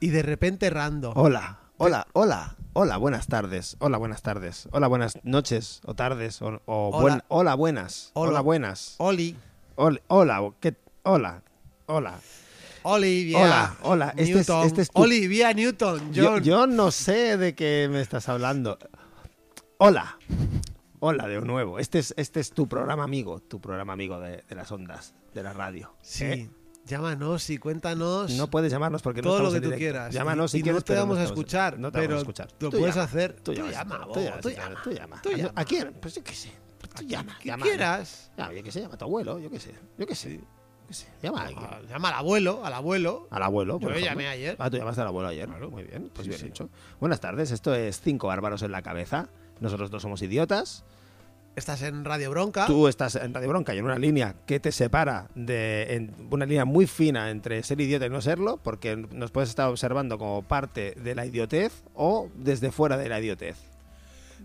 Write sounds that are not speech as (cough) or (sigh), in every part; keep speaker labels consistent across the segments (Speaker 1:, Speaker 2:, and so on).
Speaker 1: Y, de repente random.
Speaker 2: Hola. Hola. Hola. Hola. Buenas tardes. Hola. Buenas tardes. Hola. Buenas noches o tardes o, o
Speaker 1: Hola.
Speaker 2: buen- hola. Buenas.
Speaker 1: Hola.
Speaker 2: Hola. Buenas.
Speaker 1: Oli.
Speaker 2: Hola. Hola. ¿Qué? Hola. Hola.
Speaker 1: Olivia.
Speaker 2: Hola, hola, este es-
Speaker 1: Newton.
Speaker 2: este es tu-
Speaker 1: Olivia Newton.
Speaker 2: Yo, yo no sé de qué me estás hablando. Hola. Hola de nuevo. Este es, este es tu programa amigo, tu programa amigo de, de las ondas, de la radio.
Speaker 1: Sí.
Speaker 2: ¿eh?
Speaker 1: Llámanos y cuéntanos
Speaker 2: No puedes llamarnos porque no
Speaker 1: todo lo
Speaker 2: estamos
Speaker 1: que tú quieras.
Speaker 2: Llámanos
Speaker 1: y,
Speaker 2: si
Speaker 1: y
Speaker 2: quieres,
Speaker 1: no te vamos a escuchar.
Speaker 2: No te
Speaker 1: pero
Speaker 2: vamos a escuchar.
Speaker 1: Lo
Speaker 2: Tú
Speaker 1: puedes
Speaker 2: llama,
Speaker 1: hacer.
Speaker 2: Tú
Speaker 1: Tú
Speaker 2: llamas,
Speaker 1: llama,
Speaker 2: tú
Speaker 1: vos, llama.
Speaker 2: Tú llama.
Speaker 1: Tú
Speaker 2: ¿A-
Speaker 1: llama.
Speaker 2: ¿A quién? Pues yo qué sé. Pues tú llama.
Speaker 1: Quieras.
Speaker 2: Llama, yo qué sé, llama a tu abuelo, yo qué sé. Yo qué sé. Llama a alguien.
Speaker 1: Llama al abuelo, al abuelo.
Speaker 2: Al abuelo.
Speaker 1: Yo le llamé ayer.
Speaker 2: Ah, tú llamaste al abuelo ayer.
Speaker 1: Claro.
Speaker 2: Muy bien, pues
Speaker 1: Sí,
Speaker 2: bien
Speaker 1: sí.
Speaker 2: hecho. Buenas tardes, esto es Cinco Bárbaros en la Cabeza. Nosotros dos somos idiotas.
Speaker 1: Estás en Radio Bronca.
Speaker 2: Tú estás en Radio Bronca y en una línea que te separa de en una línea muy fina entre ser idiota y no serlo, porque nos puedes estar observando como parte de la idiotez o desde fuera de la idiotez.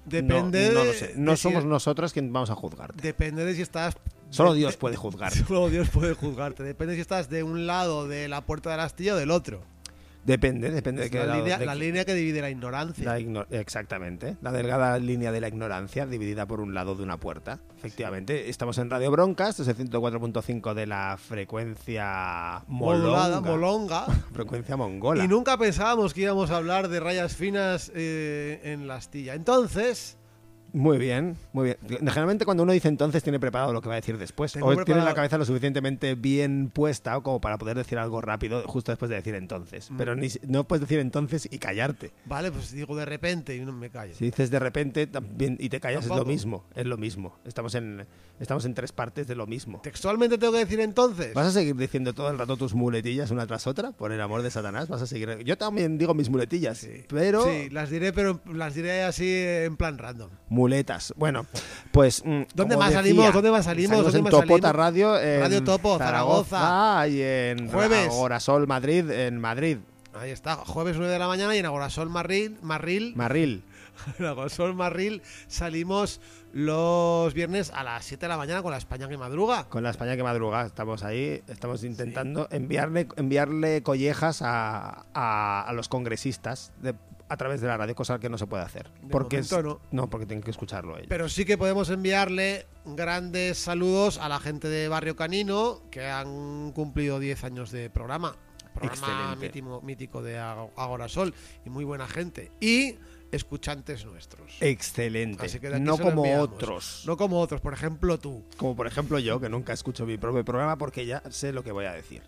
Speaker 1: Depende
Speaker 2: no, no
Speaker 1: de-
Speaker 2: lo sé. No
Speaker 1: de si-
Speaker 2: somos nosotros quien vamos a juzgarte.
Speaker 1: Depende de si estás.
Speaker 2: Solo
Speaker 1: de-
Speaker 2: Dios
Speaker 1: de-
Speaker 2: puede juzgarte. (laughs)
Speaker 1: Solo Dios puede juzgarte. Depende si estás de un lado de la puerta de la astilla o del otro.
Speaker 2: Depende, depende de qué
Speaker 1: la, línea,
Speaker 2: de
Speaker 1: la línea que divide la ignorancia.
Speaker 2: La igno- exactamente. La delgada línea de la ignorancia dividida por un lado de una puerta. Efectivamente. Estamos en Radio Bronca. Esto es el 104.5 de la frecuencia molonga.
Speaker 1: molonga. (laughs)
Speaker 2: Frecuencia mongola.
Speaker 1: Y nunca pensábamos que íbamos a hablar de rayas finas eh, en la astilla. Entonces,
Speaker 2: Muy bien, muy bien. Generalmente cuando uno dice entonces tiene preparado lo que va a decir después.
Speaker 1: Tengo
Speaker 2: o tiene
Speaker 1: preparado-
Speaker 2: la cabeza lo suficientemente bien puesta como para poder decir algo rápido justo después de decir entonces.
Speaker 1: Mm.
Speaker 2: Pero ni, no puedes decir entonces y callarte.
Speaker 1: vale, pues digo de repente y no me callo.
Speaker 2: Si dices de repente también y te callas es lo mismo. Es lo mismo. Estamos en, estamos en tres partes de lo mismo.
Speaker 1: Textualmente tengo que decir entonces.
Speaker 2: ¿Vas a seguir diciendo todo el rato tus muletillas una tras otra? Por el amor de Satanás, vas a seguir. Yo también digo mis muletillas, pero
Speaker 1: Sí, las diré, pero las diré así en plan random.
Speaker 2: Muletas. Bueno, pues. mm,
Speaker 1: ¿Dónde más
Speaker 2: decía,
Speaker 1: salimos? ¿Dónde más salimos? ¿Dónde
Speaker 2: en
Speaker 1: más
Speaker 2: Topota
Speaker 1: salimos?
Speaker 2: Radio. En
Speaker 1: Radio Topo, Zaragoza.
Speaker 2: Y en
Speaker 1: Jueves.
Speaker 2: Agorasol Madrid, en Madrid.
Speaker 1: Ahí está, jueves 9 de la mañana y en Agorasol Marril, Marril,
Speaker 2: Marril. (laughs)
Speaker 1: en Agorasol Marril salimos los viernes a las 7 de la mañana con la España que madruga.
Speaker 2: Con la España que madruga, estamos ahí, estamos intentando enviarle, enviarle collejas a, a- a los congresistas de- a través de la radio, cosa que no se puede hacer.
Speaker 1: De
Speaker 2: porque es-
Speaker 1: momento
Speaker 2: no, porque tienen que escucharlo ellos.
Speaker 1: Pero sí que podemos enviarle grandes saludos a la gente de Barrio Canino que han cumplido 10 años de programa. Programa mítimo- mítico de Ag- Agorasol y muy buena gente. Y escuchantes nuestros.
Speaker 2: Excelente.
Speaker 1: Así que
Speaker 2: no como otros.
Speaker 1: No como otros, por ejemplo tú.
Speaker 2: Como por ejemplo yo, que nunca escucho mi propio programa porque ya sé lo que voy a decir.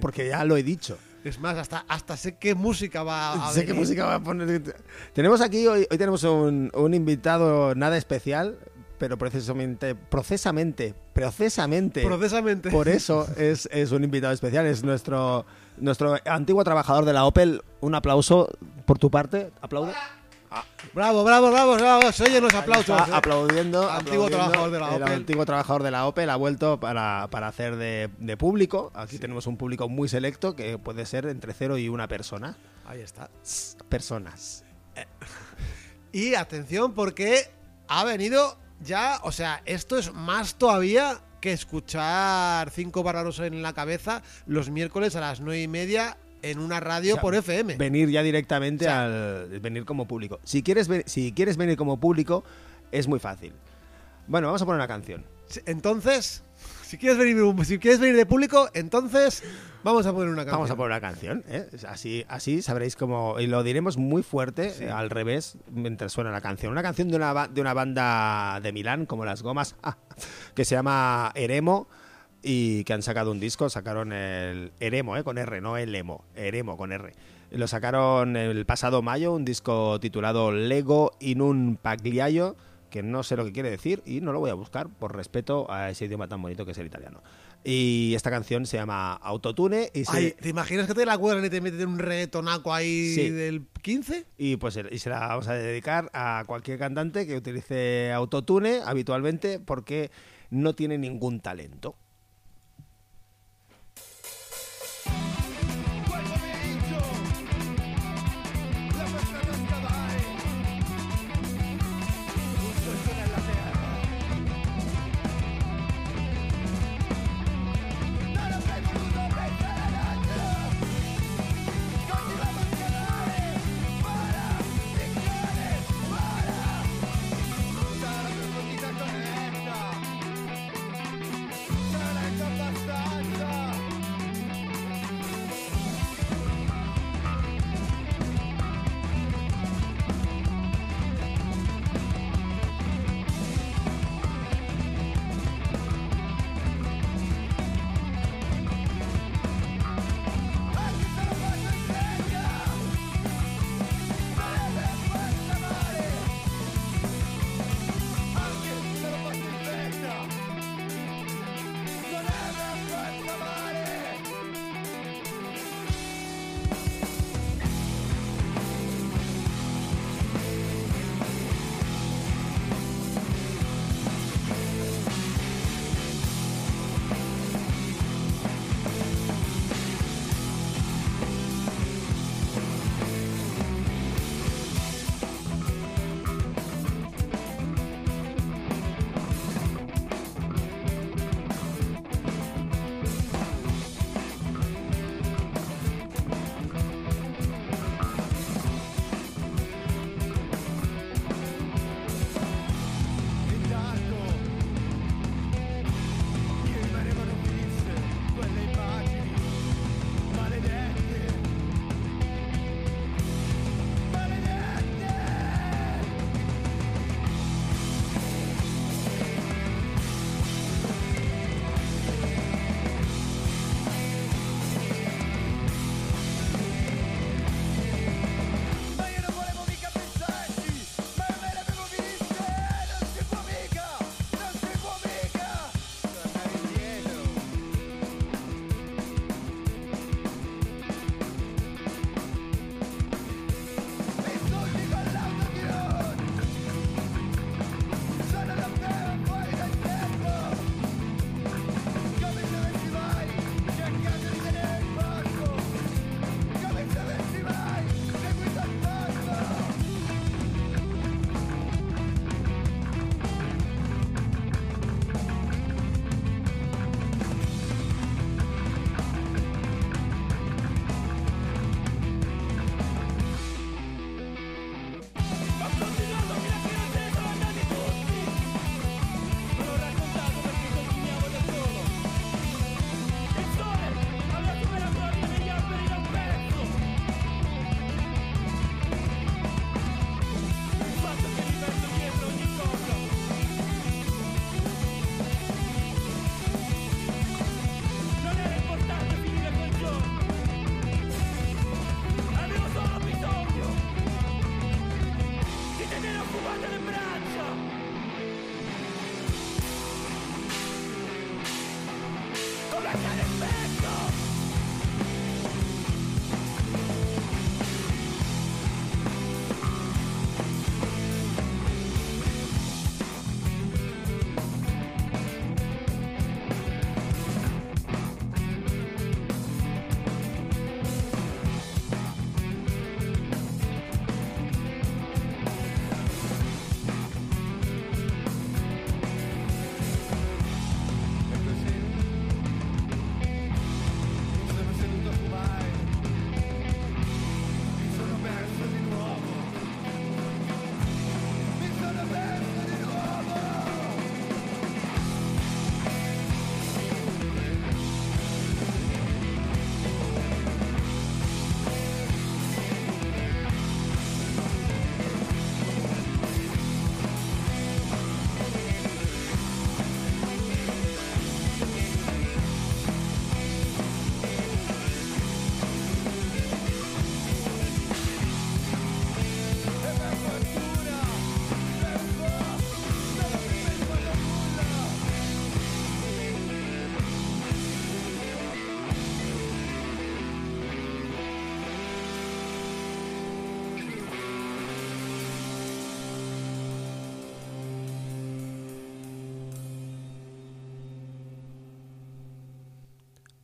Speaker 2: Porque ya lo he dicho.
Speaker 1: Es más, hasta, hasta sé qué música va a
Speaker 2: sé qué
Speaker 1: venir.
Speaker 2: música va a poner. Tenemos aquí, hoy, hoy tenemos un, un invitado nada especial, pero precisamente, procesamente, procesamente.
Speaker 1: Procesamente.
Speaker 2: Por eso es, es un invitado especial. Es nuestro, nuestro antiguo trabajador de la Opel. Un aplauso por tu parte. Aplaude.
Speaker 1: Bravo, bravo, bravo, bravo. Se oyen los aplausos.
Speaker 2: Está
Speaker 1: ¿eh?
Speaker 2: aplaudiendo.
Speaker 1: Antiguo
Speaker 2: aplaudiendo.
Speaker 1: trabajador de la
Speaker 2: El
Speaker 1: Opel.
Speaker 2: antiguo trabajador de la Opel ha vuelto para, para hacer de, de público. Aquí tenemos un público muy selecto que puede ser entre cero y una persona.
Speaker 1: Ahí está.
Speaker 2: Personas.
Speaker 1: Y atención porque ha venido ya, o sea, esto es más todavía que escuchar cinco bárbaros en la cabeza los miércoles a las nueve y media en una radio
Speaker 2: O sea,
Speaker 1: por FM.
Speaker 2: Venir ya directamente
Speaker 1: O sea-
Speaker 2: al. Venir como público. Si quieres, si quieres venir como público, es muy fácil. Bueno, vamos a poner una canción.
Speaker 1: Entonces, si quieres venir, si quieres venir de público, entonces vamos a poner una canción.
Speaker 2: Vamos a poner una canción, ¿eh? Así, así sabréis cómo. Y lo diremos muy fuerte, eh, al revés, mientras suena la canción. Una canción de una, de una banda de Milán, como Las Gomas, (laughs) que se llama Eremo y que han sacado un disco. Sacaron el Eremo, ¿eh? Con R, no el Emo. Eremo con R. Lo sacaron el pasado mayo, un disco titulado Lego in un Pagliaio, que no sé lo que quiere decir y no lo voy a buscar por respeto a ese idioma tan bonito que es el italiano. Y esta canción se llama Autotune y se,
Speaker 1: Ay, ¿Te imaginas que te la cuelgan y te meten un reggaetonaco ahí
Speaker 2: Sí.
Speaker 1: del 15?
Speaker 2: Y pues y se la vamos a dedicar a cualquier cantante que utilice autotune habitualmente porque no tiene ningún talento.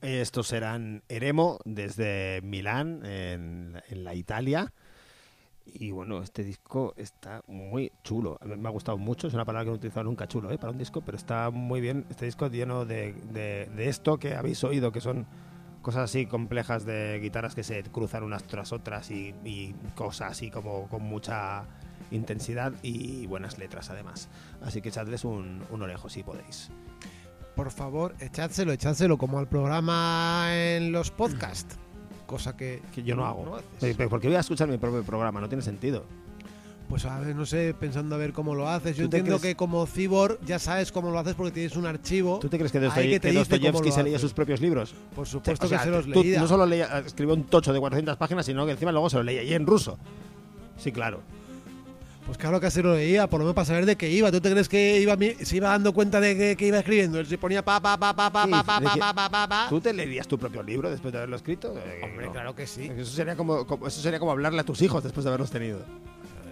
Speaker 2: Estos serán Eremo desde Milán, en, la Italia. Y bueno, este disco está muy chulo. Me ha gustado mucho. Es una palabra que no he utilizado nunca chulo ¿eh? para un disco, pero está muy bien. Este disco lleno de, esto que habéis oído, que son cosas así complejas de guitarras que se cruzan unas tras otras y, y cosas así como con mucha intensidad y buenas letras además. Así que echadles un, un orejo si podéis.
Speaker 1: Por favor, echádselo, echádselo como al programa en los podcasts. Cosa que,
Speaker 2: Que yo no hago.
Speaker 1: haces.
Speaker 2: Pero- pero ¿Por qué voy a escuchar mi propio programa? No tiene sentido.
Speaker 1: Pues a ver, no sé, pensando a ver cómo lo haces. Yo
Speaker 2: ¿Tú te
Speaker 1: entiendo
Speaker 2: crees-
Speaker 1: que como Cibor ya sabes cómo lo haces porque tienes un archivo.
Speaker 2: ¿Tú te crees que, Dostoy-
Speaker 1: que
Speaker 2: Dostoyevsky se leía
Speaker 1: haces.
Speaker 2: sus propios libros?
Speaker 1: Por supuesto
Speaker 2: O sea,
Speaker 1: que se los leía.
Speaker 2: no solo leía, escribió un tocho de 400 páginas, sino que encima luego se lo leía y en ruso. Sí, claro.
Speaker 1: Pues claro que se lo leía, por lo menos para saber de qué iba. ¿Tú te crees que iba, se iba dando cuenta de que, que iba escribiendo? Él se ponía pa, pa, pa, pa, pa,
Speaker 2: Sí,
Speaker 1: pa, pa, pa, pa, pa, pa, pa.
Speaker 2: ¿Tú te leerías tu propio libro después de haberlo escrito? Eh,
Speaker 1: Hombre,
Speaker 2: no.
Speaker 1: claro que sí.
Speaker 2: Eso sería como, como- eso sería como hablarle a tus hijos después de haberlos tenido.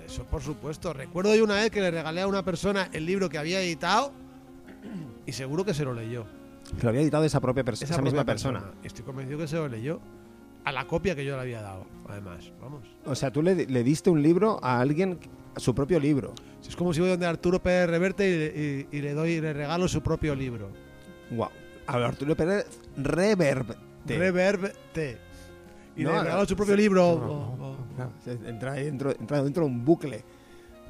Speaker 1: Eso por supuesto. Recuerdo yo una vez que le regalé a una persona el libro que había editado y seguro que se lo leyó.
Speaker 2: Que lo había editado esa propia persona, esa, misma
Speaker 1: propia
Speaker 2: persona.
Speaker 1: Estoy convencido que se lo leyó. A la copia que yo le había dado, además. Vamos.
Speaker 2: O sea, tú le, le diste un libro a alguien, su propio libro.
Speaker 1: Es como si voy donde Arturo Pérez Reverte y, y- y le doy y le regalo su propio libro.
Speaker 2: Wow. A Arturo Pérez Reverb.
Speaker 1: Reverte. Y
Speaker 2: No,
Speaker 1: le
Speaker 2: no,
Speaker 1: regalo su propio
Speaker 2: sí.
Speaker 1: libro.
Speaker 2: No,
Speaker 1: Oh, oh.
Speaker 2: Entra dentro, entra dentro de un bucle.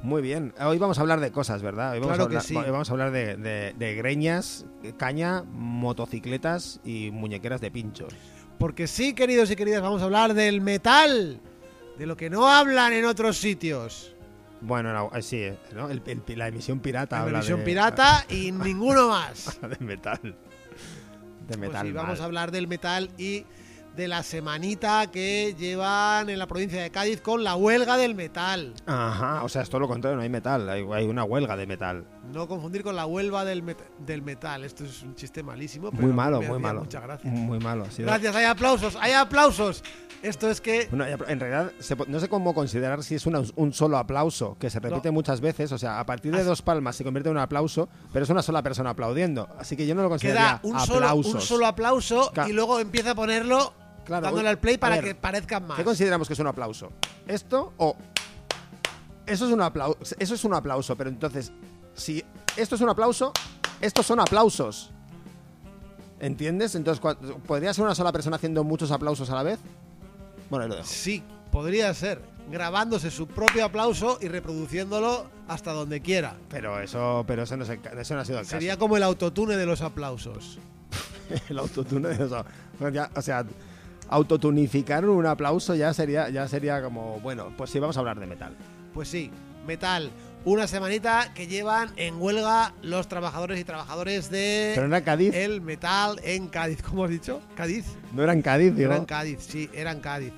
Speaker 2: Muy bien. Hoy vamos a hablar de cosas, ¿verdad? Hoy vamos,
Speaker 1: Claro
Speaker 2: a, hablar,
Speaker 1: que sí.
Speaker 2: hoy vamos a hablar de, de- de greñas, caña, motocicletas y muñequeras de pinchos.
Speaker 1: Porque sí, queridos y queridas, vamos a hablar del metal. De lo que no hablan en otros sitios.
Speaker 2: Bueno, no, eh, sí, eh, ¿no? El- el- la emisión pirata
Speaker 1: La
Speaker 2: habla de,
Speaker 1: pirata y ninguno más. (laughs)
Speaker 2: de metal. De
Speaker 1: Pues
Speaker 2: metal.
Speaker 1: sí, vamos a hablar del metal y de la semanita que llevan en la provincia de Cádiz con la huelga del metal.
Speaker 2: Ajá, o sea, es todo lo contrario, no hay metal, hay, hay una huelga de metal.
Speaker 1: No confundir con la huelga del, met- del metal. Esto es un chiste malísimo. pero
Speaker 2: Muy malo, muy malo.
Speaker 1: Muchas gracias.
Speaker 2: Muy malo.
Speaker 1: Gracias, hay aplausos, hay aplausos. Esto es que
Speaker 2: Bueno, en realidad, no sé cómo considerar si es una- un solo aplauso, que se repite muchas veces. O sea, a partir de dos palmas se convierte en un aplauso, pero es una sola persona aplaudiendo. Así que yo no lo consideraría
Speaker 1: queda un solo, un solo aplauso y luego empieza a ponerlo
Speaker 2: Claro,
Speaker 1: dándole al play para
Speaker 2: ver,
Speaker 1: que parezcan más.
Speaker 2: ¿Qué consideramos que es un aplauso? ¿Esto o.? Eso es un aplauso. Eso es un aplauso, pero entonces, si esto es un aplauso, estos son aplausos. ¿Entiendes? Entonces, ¿podría ser una sola persona haciendo muchos aplausos a la vez? Bueno, ahí lo dejo.
Speaker 1: Sí, podría ser. Grabándose su propio aplauso y reproduciéndolo hasta donde quiera.
Speaker 2: Pero eso, pero eso no, ca- eso no ha sido el
Speaker 1: Sería como el autotune de los aplausos.
Speaker 2: caso. (laughs) el autotune de. Bueno, ya, o sea, autotunificar un aplauso ya sería, ya sería como, bueno, pues sí, vamos a hablar de metal.
Speaker 1: Pues sí, metal. Una semanita que llevan en huelga los trabajadores y trabajadores de
Speaker 2: Pero no era Cádiz,
Speaker 1: el metal en Cádiz. ¿Cómo has dicho? ¿Cádiz?
Speaker 2: no era en Cádiz, digo.
Speaker 1: Era en Cádiz, sí, era en Cádiz.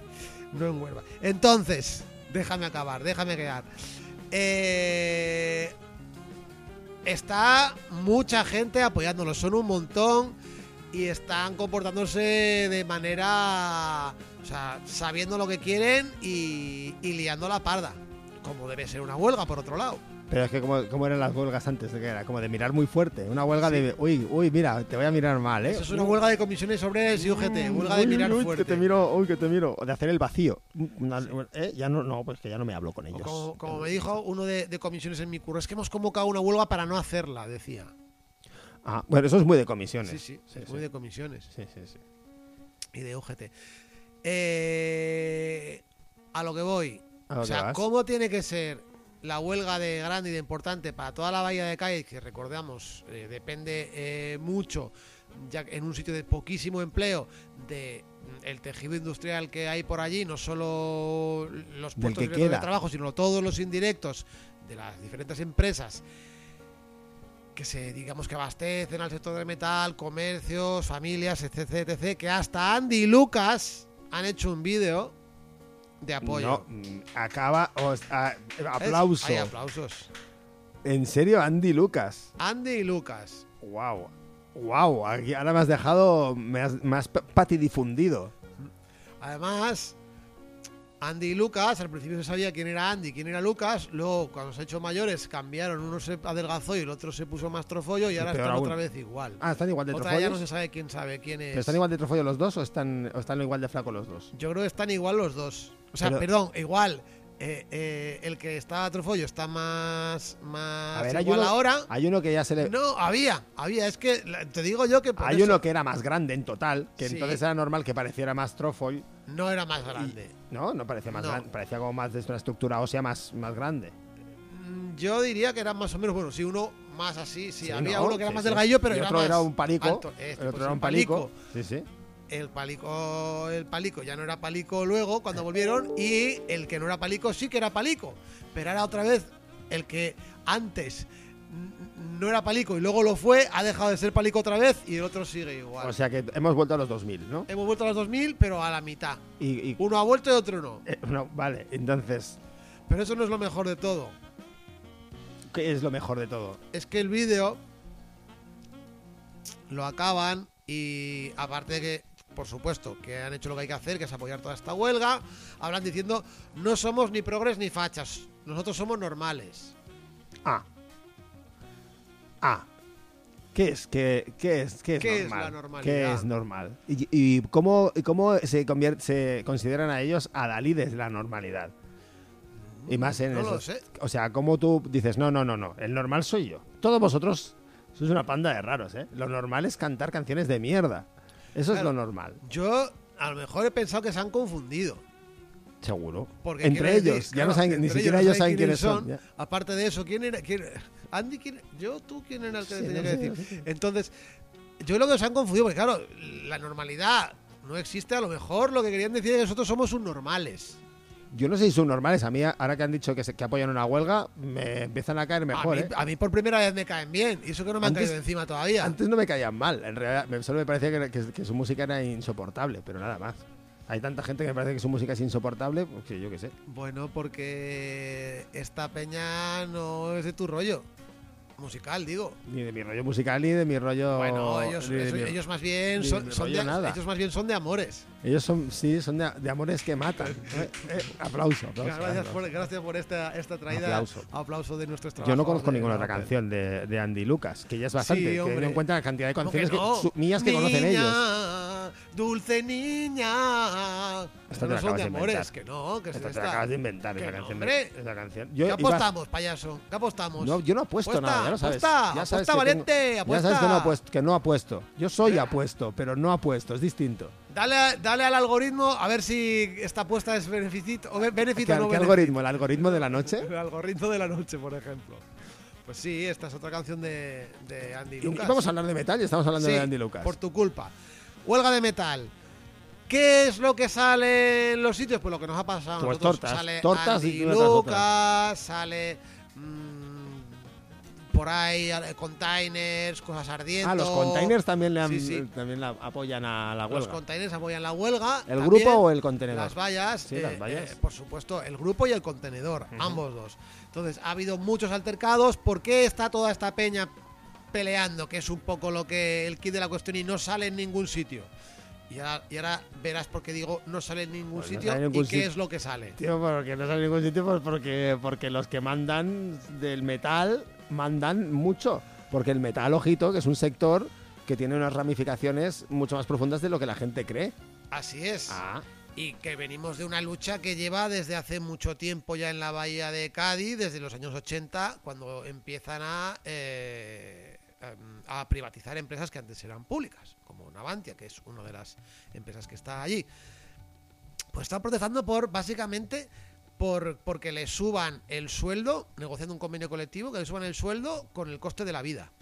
Speaker 1: No en Huelva. Entonces, déjame acabar, déjame quedar. Eh, está mucha gente apoyándolos, son un montón y están comportándose de manera, o sea, sabiendo lo que quieren y, y liando la parda, como debe ser una huelga por otro lado.
Speaker 2: Pero es que como, como eran las huelgas antes, que era como de mirar muy fuerte. Una huelga de, uy, uy, mira, te voy a mirar mal, ¿eh?
Speaker 1: Eso es una huelga de comisiones obreras y UGT, huelga de
Speaker 2: Uy,
Speaker 1: mirar
Speaker 2: uy,
Speaker 1: fuerte.
Speaker 2: Que te miro, uy, que te miro. O de hacer el vacío. Una- ¿eh? Ya no, no, pues que ya no me hablo con ellos.
Speaker 1: Como, como me dijo uno de, de comisiones en mi curro, es que hemos convocado una huelga para no hacerla, decía.
Speaker 2: Ah, bueno, eso es muy de comisiones.
Speaker 1: Sí, sí,
Speaker 2: sí,
Speaker 1: muy de comisiones
Speaker 2: Sí, sí, sí.
Speaker 1: y de UGT. Eh, a lo que voy.
Speaker 2: ¿A lo
Speaker 1: o sea,
Speaker 2: vas?
Speaker 1: ¿cómo tiene que ser la huelga de grande y de importante para toda la bahía de Cádiz, que recordamos, eh, depende eh, mucho, ya en un sitio de poquísimo empleo, de mm, el tejido industrial que hay por allí, no solo los puestos
Speaker 2: que
Speaker 1: de trabajo, sino todos los indirectos de las diferentes empresas que se digamos que abastecen al sector del metal, comercios, familias, etc, etc, que hasta Andy y Lucas han hecho un vídeo de apoyo.
Speaker 2: No, mm, acaba. o
Speaker 1: ¿Ves?
Speaker 2: aplauso.
Speaker 1: Hay aplausos.
Speaker 2: ¿En serio, Andy Lucas?
Speaker 1: Andy y Lucas.
Speaker 2: Wow. Wow, aquí ahora me has dejado. Me has, me has patidifundido.
Speaker 1: Además, Andy y Lucas, al principio se sabía quién era Andy y quién era Lucas, luego cuando se han hecho mayores cambiaron, uno se adelgazó y el otro se puso más trofollo y ahora
Speaker 2: peor
Speaker 1: están
Speaker 2: aún.
Speaker 1: otra vez igual.
Speaker 2: Ah, ¿están igual de
Speaker 1: otra vez ya no
Speaker 2: trofollos?
Speaker 1: se sabe quién sabe quién es.
Speaker 2: ¿Pero ¿Están igual de trofollos los dos o están, o están igual de flacos los dos?
Speaker 1: Yo creo que están igual los dos. O sea,
Speaker 2: Pero-
Speaker 1: perdón, igual. eh, eh, el que está trofollo está más, más
Speaker 2: A ver, hay
Speaker 1: igual
Speaker 2: uno,
Speaker 1: ahora.
Speaker 2: hay uno que ya se le...
Speaker 1: No, había, había. Es que te digo yo que por
Speaker 2: Hay
Speaker 1: eso
Speaker 2: uno que era más grande en total, que
Speaker 1: Sí.
Speaker 2: entonces era normal que pareciera más trofoll.
Speaker 1: no era más grande.
Speaker 2: No, no parecía más
Speaker 1: No.
Speaker 2: grande, parecía como más de una estructura ósea más, más grande.
Speaker 1: Mm, Yo diría que era más o menos, bueno, sí, uno más así, sí,
Speaker 2: Sí,
Speaker 1: había
Speaker 2: ¿no?
Speaker 1: uno que era más
Speaker 2: sí.
Speaker 1: delgadillo, pero
Speaker 2: Y
Speaker 1: era
Speaker 2: otro
Speaker 1: más
Speaker 2: era un palico,
Speaker 1: alto. Este,
Speaker 2: el
Speaker 1: pues,
Speaker 2: otro era
Speaker 1: un
Speaker 2: un palico.
Speaker 1: palico.
Speaker 2: Sí, sí.
Speaker 1: El palico, el palico ya no era palico luego cuando volvieron y el que no era palico sí que era palico, pero ahora otra vez el que antes no era palico y luego lo fue ha dejado de ser palico otra vez y el otro sigue igual.
Speaker 2: O sea que hemos vuelto a los 2000, ¿no?
Speaker 1: Hemos vuelto a los 2000 pero a la mitad.
Speaker 2: Y, y-
Speaker 1: Uno ha vuelto y otro no.
Speaker 2: eh, no, vale, entonces,
Speaker 1: Pero eso no es lo mejor de todo.
Speaker 2: ¿qué es lo mejor de todo?
Speaker 1: es que el vídeo lo acaban y aparte de que, por supuesto, que han hecho lo que hay que hacer, que es apoyar toda esta huelga, hablan diciendo no somos ni progres ni fachas, nosotros somos normales.
Speaker 2: Ah. Ah. ¿Qué es? ¿Qué, qué es? ¿Qué es
Speaker 1: ¿Qué es
Speaker 2: normal?
Speaker 1: la normalidad?
Speaker 2: ¿Qué es normal? ¿Y, y cómo, y cómo se, consideran a ellos adalides de la normalidad? Y más en
Speaker 1: No lo sé.
Speaker 2: O sea, ¿cómo tú dices, no, no, no, no, el normal soy yo? Todos vosotros sois una panda de raros, ¿eh? Lo normal es cantar canciones de mierda. Eso es lo normal,
Speaker 1: Yo a lo mejor he pensado que se han confundido.
Speaker 2: seguro.
Speaker 1: Porque
Speaker 2: entre ellos,
Speaker 1: decir,
Speaker 2: ya no
Speaker 1: claro,
Speaker 2: saben, ni siquiera ellos saben quiénes son.
Speaker 1: Aparte de eso, ¿quién era? quién- Andy, ¿quién? Yo, tú, ¿quién era el que
Speaker 2: Sí,
Speaker 1: tenía
Speaker 2: no
Speaker 1: que
Speaker 2: sé,
Speaker 1: decir? Entonces, yo creo que se han confundido, porque claro, la normalidad no existe. A lo mejor lo que querían decir es que nosotros somos subnormales.
Speaker 2: Yo no sé si son normales. A mí, ahora que han dicho que, se- que apoyan una huelga, me empiezan a caer mejor,
Speaker 1: a, mí,
Speaker 2: ¿eh?
Speaker 1: a mí por primera vez me caen bien. Y eso que no me han caído encima todavía.
Speaker 2: Antes no me caían mal. En realidad, solo me parecía que, que- que su música era insoportable, pero nada más. Hay tanta gente que me parece que su música es insoportable, pues que yo qué sé.
Speaker 1: Bueno, porque esta peña no es de tu rollo. Musical, digo.
Speaker 2: Ni de mi rollo musical ni de mi rollo.
Speaker 1: Bueno, ellos, eso-
Speaker 2: mi-
Speaker 1: ellos más bien son, son de,
Speaker 2: nada.
Speaker 1: ellos más bien son de amores.
Speaker 2: ellos son, sí, son de, de amores que matan. (laughs) Eh, eh, aplauso, aplauso.
Speaker 1: gracias,
Speaker 2: aplauso.
Speaker 1: por, gracias por esta, esta traída.
Speaker 2: Aplauso.
Speaker 1: Aplauso de nuestros
Speaker 2: Yo no
Speaker 1: trabajos
Speaker 2: conozco
Speaker 1: de
Speaker 2: ninguna otra
Speaker 1: Rapper.
Speaker 2: canción de, de Andy Lucas, que ya es bastante.
Speaker 1: Sí, hombre.
Speaker 2: en cuenta la cantidad de
Speaker 1: ¿Cómo
Speaker 2: canciones
Speaker 1: que no?
Speaker 2: su- mías que
Speaker 1: Niña,
Speaker 2: conocen ellos.
Speaker 1: Dulce niña. Esas no son de amores, que no, que
Speaker 2: te acabas de inventar,
Speaker 1: Que
Speaker 2: esa canción.
Speaker 1: hombre.
Speaker 2: esa canción.
Speaker 1: ¿Qué apostamos, payaso? ¿Qué apostamos?
Speaker 2: No, yo no apuesto nada, lo sabes.
Speaker 1: apuesta,
Speaker 2: ya sabes
Speaker 1: apuesta,
Speaker 2: que
Speaker 1: valiente,
Speaker 2: Ya sabes que
Speaker 1: apuesta.
Speaker 2: no, apuesto, que no apuesto. Yo soy apuesto, pero no apuesto, es distinto.
Speaker 1: Dale, dale al algoritmo a ver si esta apuesta es beneficito o be-
Speaker 2: ¿Qué,
Speaker 1: beneficio o no
Speaker 2: qué
Speaker 1: beneficio.
Speaker 2: algoritmo? ¿El algoritmo de la noche? (laughs)
Speaker 1: El algoritmo de la noche, por ejemplo. Pues sí, esta es otra canción de, de Andy
Speaker 2: Y
Speaker 1: Lucas.
Speaker 2: vamos a hablar de metal y estamos hablando
Speaker 1: Sí,
Speaker 2: de Andy Lucas.
Speaker 1: Por tu culpa. Huelga de metal. ¿Qué es lo que sale en los sitios? Pues lo que nos ha pasado.
Speaker 2: Pues tortas,
Speaker 1: Sale
Speaker 2: tortas
Speaker 1: Andy
Speaker 2: y
Speaker 1: Lucas, sale mm, por ahí eh, containers, cosas ardiendo.
Speaker 2: Ah, los containers también le, han-
Speaker 1: Sí, sí.
Speaker 2: también la apoyan a la
Speaker 1: Los
Speaker 2: huelga.
Speaker 1: containers apoyan la huelga.
Speaker 2: ¿El
Speaker 1: también.
Speaker 2: grupo o el contenedor?
Speaker 1: Las vallas,
Speaker 2: Sí,
Speaker 1: eh,
Speaker 2: las vallas.
Speaker 1: eh, por supuesto, el grupo y el contenedor, ambos dos. Entonces, ha habido muchos altercados. ¿Por qué está toda esta peña peleando? Que es un poco lo que el kit de la cuestión y no sale en ningún sitio. Y ahora, y ahora verás por qué digo no sale en ningún
Speaker 2: Pues
Speaker 1: sitio
Speaker 2: ningún
Speaker 1: y qué es lo que sale.
Speaker 2: Tío, porque no sale en ningún sitio, pues porque, porque los que mandan del metal mandan mucho. Porque el metal, ojito, que es un sector que tiene unas ramificaciones mucho más profundas de lo que la gente cree.
Speaker 1: Así es.
Speaker 2: Ah,
Speaker 1: Y que venimos de una lucha que lleva desde hace mucho tiempo ya en la bahía de Cádiz, desde los años 80, cuando empiezan a, eh, em, a privatizar empresas que antes eran públicas, como Navantia, que es una de las empresas que está allí. Pues están protestando por, básicamente, por porque le suban el sueldo, negociando un convenio colectivo, que le suban el sueldo con el coste de la vida.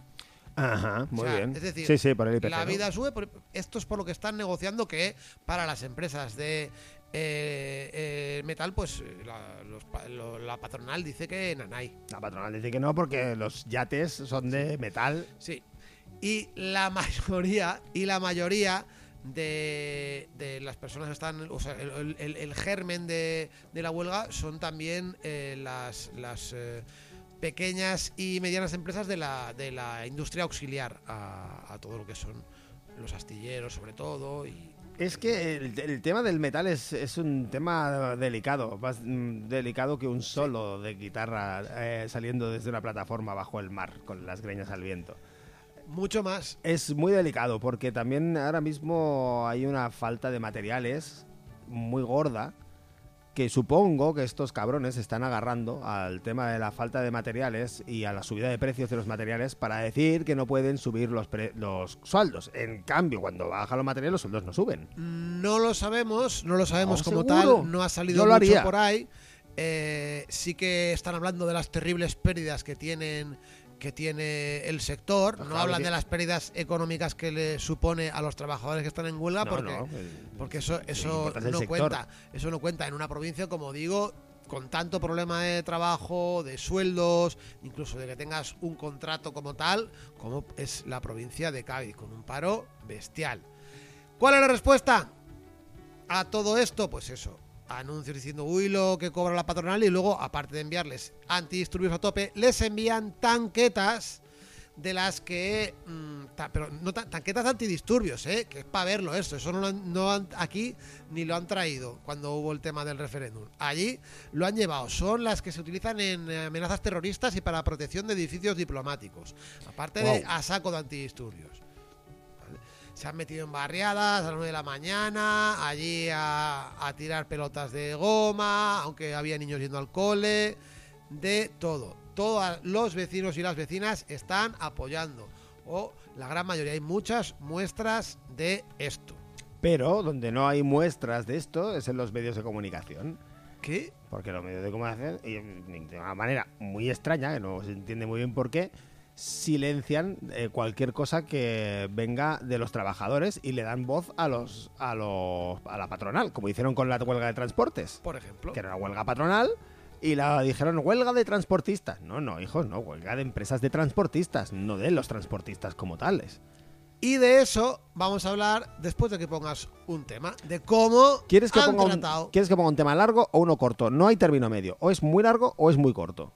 Speaker 2: Ajá, muy
Speaker 1: O sea,
Speaker 2: bien.
Speaker 1: Es decir,
Speaker 2: sí, sí, por el IPC,
Speaker 1: la
Speaker 2: ¿no?
Speaker 1: vida sube. por- esto es por lo que están negociando que para las empresas de eh, eh, metal, pues la, los pa- lo- la patronal dice que nanay.
Speaker 2: La patronal dice que no porque los yates son de metal.
Speaker 1: Sí. Y la (laughs) mayoría, y la mayoría de, de las personas que están, o sea, el, el- el germen de, de la huelga son también eh, las, las eh, pequeñas y medianas empresas de la, de la industria auxiliar a, a todo lo que son los astilleros, sobre todo, y
Speaker 2: Es que el, el tema del metal es, es un tema delicado, más delicado que un solo de guitarra eh, saliendo desde una plataforma bajo el mar con las greñas al viento.
Speaker 1: Mucho más.
Speaker 2: Es muy delicado porque también ahora mismo hay una falta de materiales muy gorda que supongo que estos cabrones están agarrando al tema de la falta de materiales y a la subida de precios de los materiales para decir que no pueden subir los, pre- los sueldos. En cambio, cuando bajan los materiales, los sueldos no suben.
Speaker 1: No lo sabemos, no lo sabemos
Speaker 2: No,
Speaker 1: como
Speaker 2: seguro.
Speaker 1: tal, no ha salido
Speaker 2: lo
Speaker 1: mucho
Speaker 2: haría.
Speaker 1: por ahí. Eh, sí que están hablando de las terribles pérdidas que tienen que tiene el sector, no hablan
Speaker 2: que-
Speaker 1: de las pérdidas económicas que le supone a los trabajadores que están en huelga
Speaker 2: No,
Speaker 1: porque,
Speaker 2: no, el-
Speaker 1: porque eso, eso no cuenta, eso no cuenta en una provincia como digo con tanto problema de trabajo, de sueldos, incluso de que tengas un contrato como tal, como es la provincia de Cádiz, con un paro bestial. ¿Cuál es la respuesta? a todo esto, pues eso, anuncios diciendo uy lo que cobra la patronal y luego, aparte de enviarles antidisturbios a tope, les envían tanquetas de las que... mm, ta- pero no ta- tanquetas antidisturbios, ¿eh? Que es para verlo esto. Eso no, lo han, no han- aquí ni lo han traído cuando hubo el tema del referéndum. Allí lo han llevado. Son las que se utilizan en amenazas terroristas y para protección de edificios diplomáticos. Aparte de
Speaker 2: Wow.
Speaker 1: a saco de antidisturbios. Se han metido en barriadas a las 9 de la mañana, allí a, a tirar pelotas de goma, aunque había niños yendo al cole, de todo. Todos los vecinos y las vecinas están apoyando, o la gran mayoría, hay muchas muestras de esto.
Speaker 2: Pero donde no hay muestras de esto es en los medios de comunicación.
Speaker 1: ¿Qué?
Speaker 2: Porque los medios de comunicación, de una manera muy extraña, que no se entiende muy bien por qué, silencian eh, cualquier cosa que venga de los trabajadores y le dan voz a los, a los a la patronal, como hicieron con la huelga de transportes,
Speaker 1: Por ejemplo.
Speaker 2: que era una huelga patronal y la dijeron huelga de transportistas. No, no, hijos, no, huelga de empresas de transportistas, no de los transportistas como tales.
Speaker 1: Y de eso vamos a hablar después de que pongas un tema, de cómo
Speaker 2: ¿Quieres que,
Speaker 1: han
Speaker 2: ponga un,
Speaker 1: tratado.
Speaker 2: ¿Quieres que ponga un tema largo o uno corto? No hay término medio. O es muy largo o es muy corto.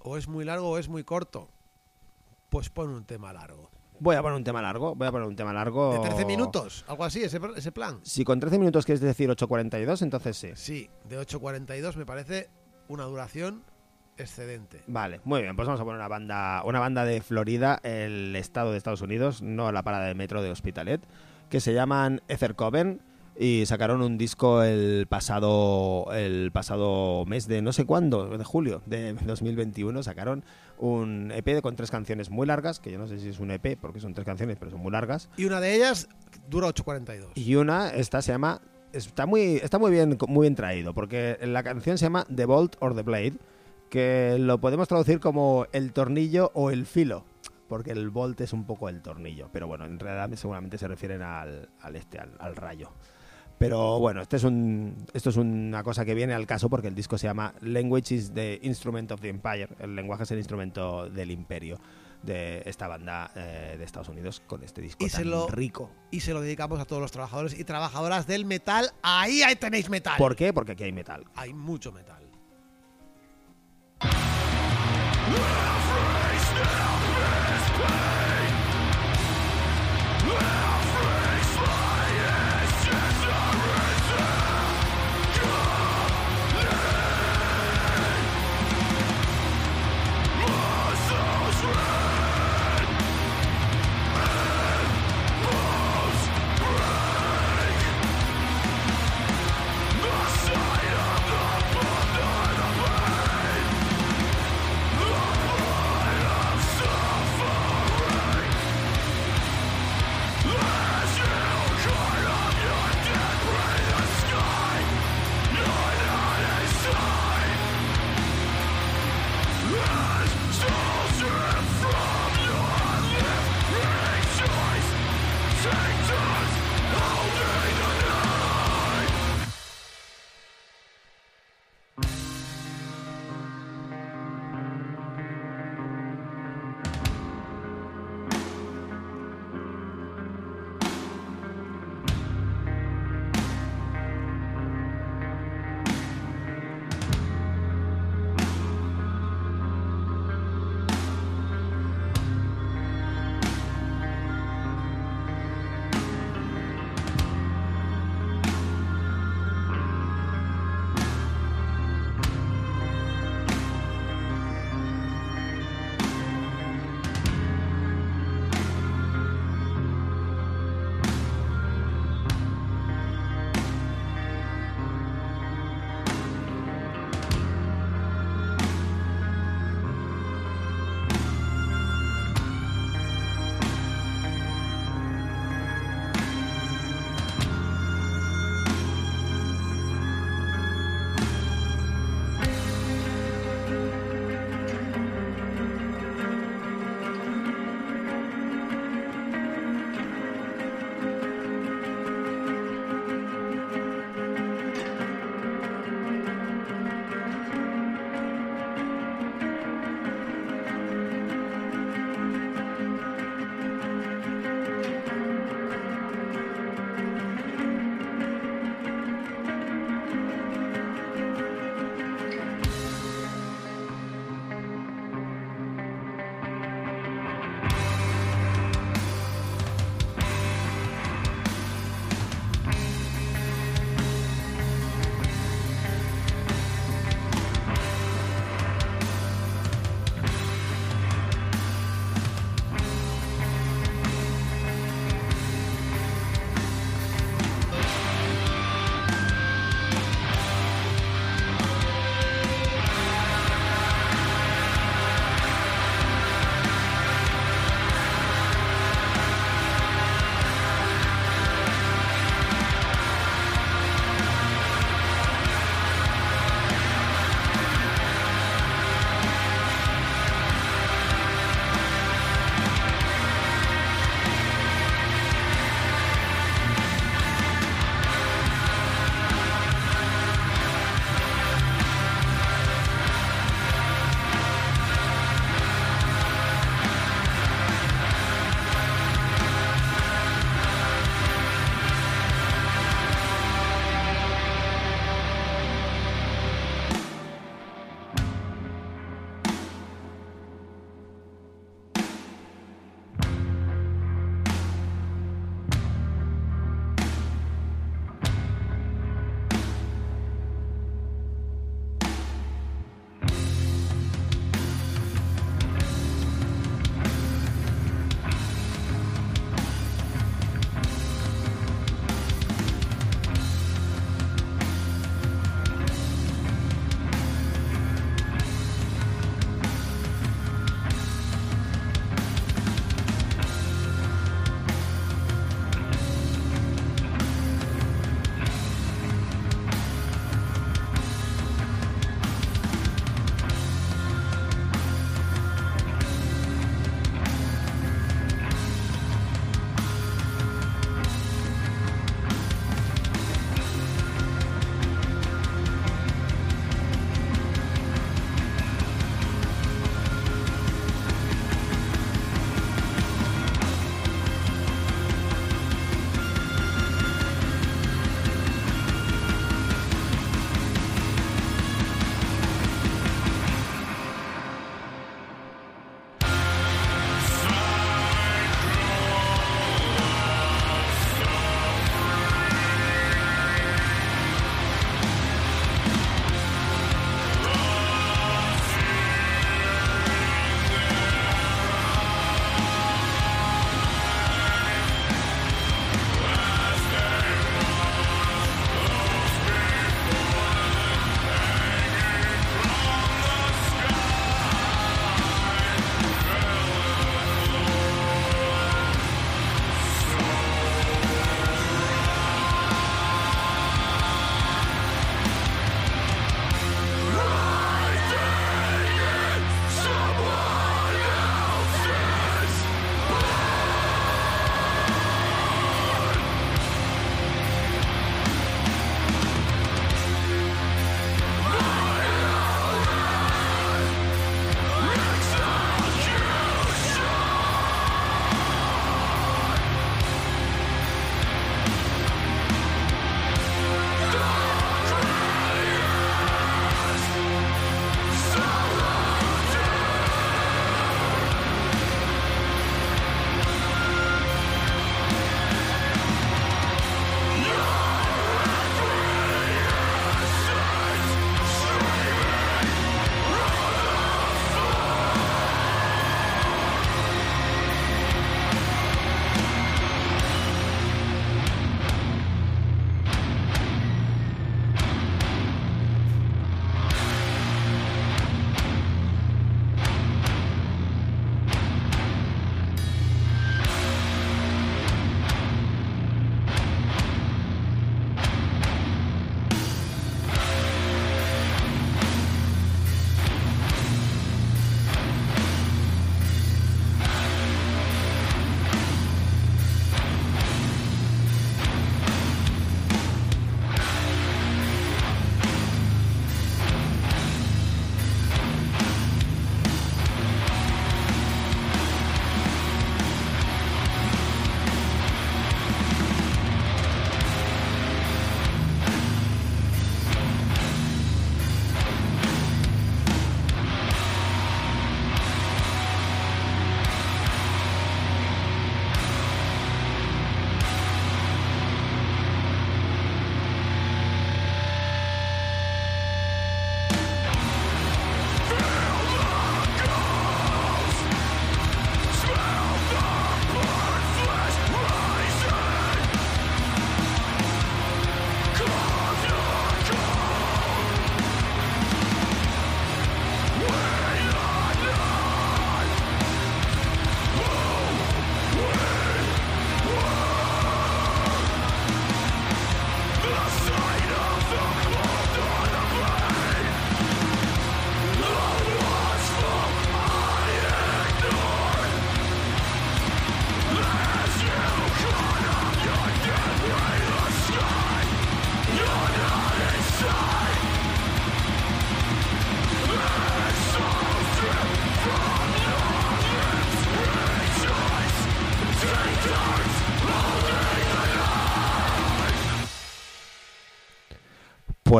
Speaker 1: O es muy largo o es muy corto. Pues pon un tema largo.
Speaker 2: Voy a poner un tema largo. Voy a poner un tema largo.
Speaker 1: De 13 minutos, algo así, ese, ese plan.
Speaker 2: Si con 13 minutos quieres decir 8.42, entonces sí.
Speaker 1: Sí, de 8.42 me parece una duración excedente.
Speaker 2: Vale, muy bien, pues vamos a poner una banda, una banda de Florida, el estado de Estados Unidos, no la parada de metro de Hospitalet, que se llaman Ether Coven y sacaron un disco el pasado el pasado mes de no sé cuándo, de julio de 2021, sacaron un EP con tres canciones muy largas, que yo no sé si es un EP porque son tres canciones, pero son muy largas.
Speaker 1: Y una de ellas dura 8.42.
Speaker 2: Y una, esta se llama. Está muy, está muy bien, muy bien traído, porque la canción se llama The Bolt or the Blade, que lo podemos traducir como el tornillo o el filo, porque el bolt es un poco el tornillo, pero bueno, en realidad seguramente se refieren al, al este, al, al rayo. Pero bueno, este es un, esto es una cosa que viene al caso porque el disco se llama Language is the Instrument of the Empire. El lenguaje es el instrumento del imperio de esta banda eh, de Estados Unidos con este disco
Speaker 1: Y se
Speaker 2: tan
Speaker 1: lo-
Speaker 2: rico.
Speaker 1: Y se lo dedicamos a todos los trabajadores y trabajadoras del metal. Ahí, ahí tenéis metal.
Speaker 2: ¿Por qué? Porque aquí hay metal.
Speaker 1: Hay mucho metal.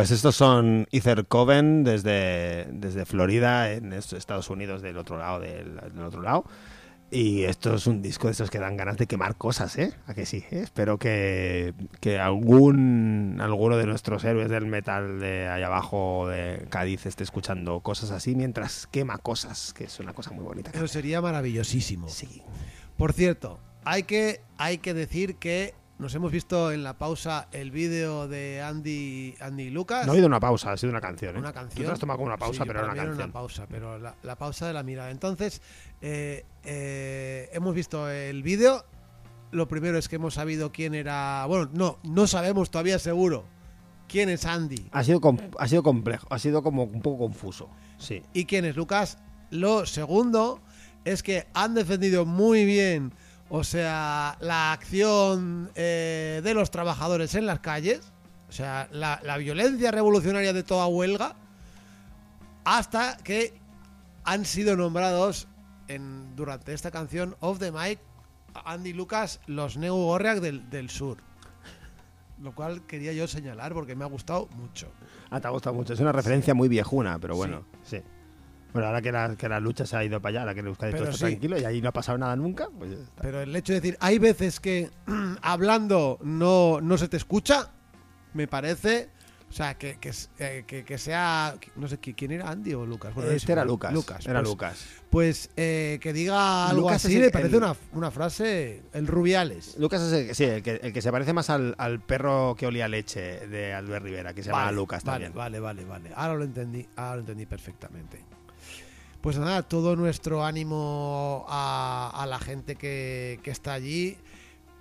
Speaker 2: Pues estos son Ether Coven desde, desde Florida, en Estados Unidos, del otro lado del, del otro lado. Y esto es un disco de esos que dan ganas de quemar cosas, ¿eh? ¿A que sí? ¿eh? Espero que, que algún alguno de nuestros héroes del metal de allá abajo de Cádiz esté escuchando cosas así mientras quema cosas, que es una cosa muy bonita.
Speaker 1: Eso sería maravillosísimo.
Speaker 2: Sí.
Speaker 1: Por cierto, hay que, hay que decir que nos hemos visto en la pausa el vídeo de Andy, Andy Lucas.
Speaker 2: No ha habido una pausa, ha sido una canción. ¿eh?
Speaker 1: Una
Speaker 2: Tú
Speaker 1: canción.
Speaker 2: te lo has tomado como una pausa,
Speaker 1: Sí,
Speaker 2: pero era una canción.
Speaker 1: una pausa, pero la, la pausa de la mirada. Entonces, eh, eh, hemos visto el vídeo. Lo primero es que hemos sabido quién era. Bueno, no, no sabemos todavía seguro quién es Andy
Speaker 2: Ha sido, ha sido complejo, ha sido como un poco confuso. Sí.
Speaker 1: y quién es Lucas. Lo segundo es que han defendido muy bien, o sea, la acción eh, de los trabajadores en las calles, o sea, la, la violencia revolucionaria de toda huelga, hasta que han sido nombrados en, durante esta canción Off the Mic Andy Lucas, los Neo Gorriak del, del sur. Lo cual quería yo señalar porque me ha gustado mucho.
Speaker 2: Ah, te ha gustado mucho. Es una referencia muy viejuna, pero bueno, sí. Bueno, ahora que la, que la lucha se ha ido para allá, ahora que Euskadi todo está
Speaker 1: sí.
Speaker 2: tranquilo y ahí no ha pasado nada nunca, pues.
Speaker 1: Pero el hecho de decir, hay veces que (clears throat) hablando no, no se te escucha, me parece. O sea, que, que, eh, que- que sea. No sé ¿qui- quién era Andy o Lucas. Bueno, es
Speaker 2: este era. Lucas.
Speaker 1: Lucas.
Speaker 2: Era
Speaker 1: pues,
Speaker 2: Lucas.
Speaker 1: Pues eh, que diga algo
Speaker 2: Lucas
Speaker 1: así me parece
Speaker 2: el-
Speaker 1: una, una frase. El Rubiales.
Speaker 2: Lucas es el, que- sí, el que, el que se parece más al, al perro que olía leche de Albert Rivera, que se llama Lucas
Speaker 1: vale,
Speaker 2: también.
Speaker 1: Vale, vale, vale. Ahora lo entendí, ahora lo entendí perfectamente. Pues nada, todo nuestro ánimo a, la gente que, que está allí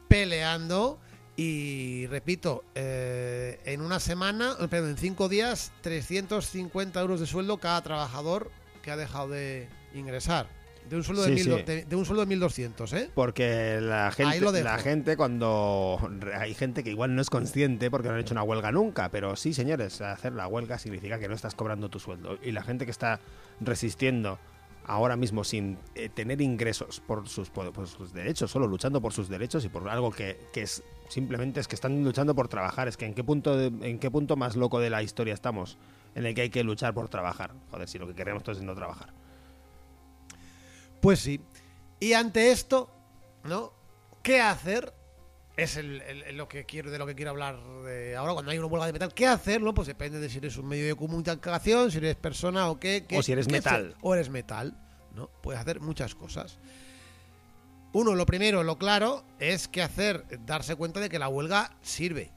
Speaker 1: peleando. Y repito, eh, en una semana, eh, perdón, en cinco días, 350 euros de sueldo cada trabajador que ha dejado de ingresar. De un sueldo, de, mil,
Speaker 2: sí.
Speaker 1: de, de un sueldo de 1.200, ¿eh?
Speaker 2: Porque la gente, la gente cuando hay gente que igual no es consciente porque no han hecho una huelga nunca, pero sí, señores, hacer la huelga significa que no estás cobrando tu sueldo y la gente que está resistiendo ahora mismo sin eh, tener ingresos por sus, por, por sus derechos, solo luchando por sus derechos y por algo que, que es simplemente es que están luchando por trabajar, es que en qué punto de- en qué punto más loco de la historia estamos en el que hay que luchar por trabajar. Joder, si lo que queremos todos es no trabajar.
Speaker 1: Pues sí. Y ante esto, ¿no? ¿Qué hacer? Es el- el- el lo que quiero, de lo que quiero hablar de ahora, cuando hay una huelga de metal. ¿Qué hacer? No? Pues depende de si eres un medio de comunicación, si eres persona o qué. qué-
Speaker 2: O si eres metal.
Speaker 1: O eres metal, ¿no? Puedes hacer muchas cosas. Uno, lo primero, lo claro, es que hacer, darse cuenta de que la huelga sirve.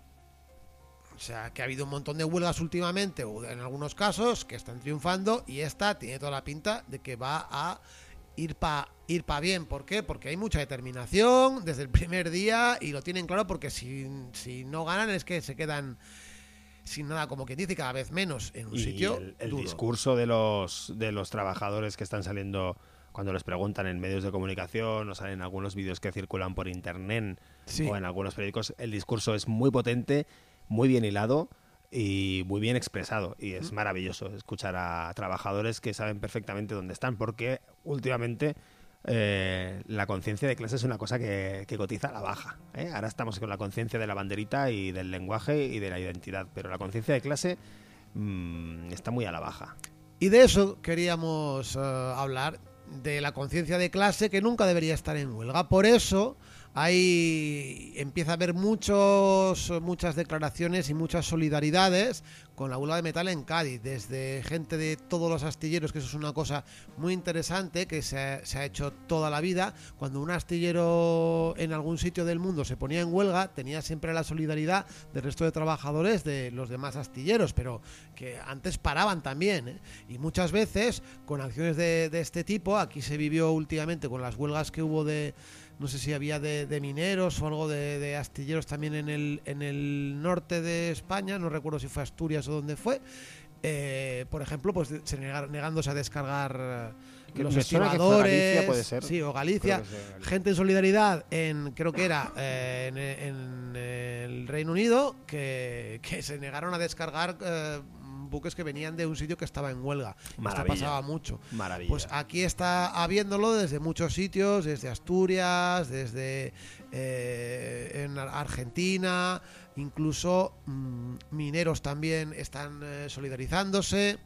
Speaker 1: O sea, que ha habido un montón de huelgas últimamente, o en algunos casos, que están triunfando, y esta tiene toda la pinta de que va a ir para ir pa bien. ¿Por qué? Porque hay mucha determinación desde el primer día y lo tienen claro porque si, si no ganan es que se quedan sin nada, como quien dice, cada vez menos en un
Speaker 2: y
Speaker 1: sitio
Speaker 2: el, el
Speaker 1: duro.
Speaker 2: discurso de los de los trabajadores que están saliendo cuando les preguntan en medios de comunicación o salen algunos vídeos que circulan por internet
Speaker 1: Sí.
Speaker 2: o en algunos periódicos el discurso es muy potente muy bien hilado y muy bien expresado y es maravilloso escuchar a trabajadores que saben perfectamente dónde están porque últimamente eh, la conciencia de clase es una cosa que, que cotiza a la baja. ¿eh? Ahora estamos con la conciencia de la banderita y del lenguaje y de la identidad, pero la conciencia de clase mm, está muy a la baja.
Speaker 1: Y de eso queríamos eh, hablar, de la conciencia de clase que nunca debería estar en huelga. Por eso ahí empieza a haber muchos, muchas declaraciones y muchas solidaridades con la huelga de metal en Cádiz, desde gente de todos los astilleros, que eso es una cosa muy interesante que se ha, se ha hecho toda la vida. Cuando un astillero en algún sitio del mundo se ponía en huelga, tenía siempre la solidaridad del resto de trabajadores de los demás astilleros, pero que antes paraban también. ¿eh? Y muchas veces, con acciones de este tipo, aquí se vivió últimamente con las huelgas que hubo de, no sé si había de, de mineros o algo de, de astilleros también en el, en el norte de España, no recuerdo si fue Asturias o dónde fue. eh, por ejemplo, pues se negar- negándose a descargar
Speaker 2: Que
Speaker 1: los
Speaker 2: Galicia, puede ser.
Speaker 1: sí, o Galicia,
Speaker 2: sea
Speaker 1: gente en solidaridad en, creo que era eh, en, en el Reino Unido, que, que se negaron a descargar eh, buques que venían de un sitio que estaba en huelga. Esto
Speaker 2: Maravilla.
Speaker 1: pasaba mucho.
Speaker 2: Maravilla.
Speaker 1: Pues aquí está habiéndolo desde muchos sitios, desde Asturias, desde eh, en Ar- Argentina, incluso mm, mineros también están eh, solidarizándose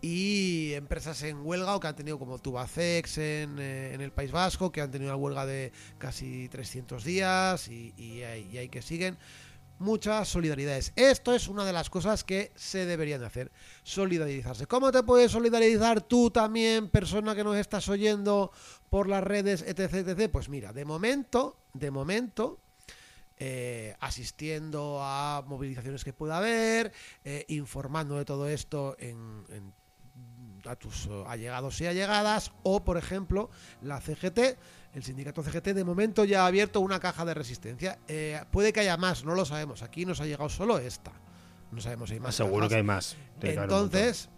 Speaker 1: y empresas en huelga o que han tenido como Tubacex en, eh, en el País Vasco, que han tenido una huelga de casi 300 días y, y y hay que siguen. Muchas solidaridades. Esto es una de las cosas que se deberían de hacer. Solidarizarse. ¿Cómo te puedes solidarizar tú también, persona que nos estás oyendo por las redes, etc, etc? Pues mira, de momento, de momento, eh, asistiendo a movilizaciones que pueda haber, eh, informando de todo esto en, en- a tus eh, allegados y allegadas, o por ejemplo, la CGT, el sindicato CGT de momento ya ha abierto una caja de resistencia. Eh, puede que haya más, no lo sabemos. Aquí nos ha llegado solo esta. No sabemos si hay más.
Speaker 2: Seguro
Speaker 1: cajas.
Speaker 2: que hay más.
Speaker 1: Entonces,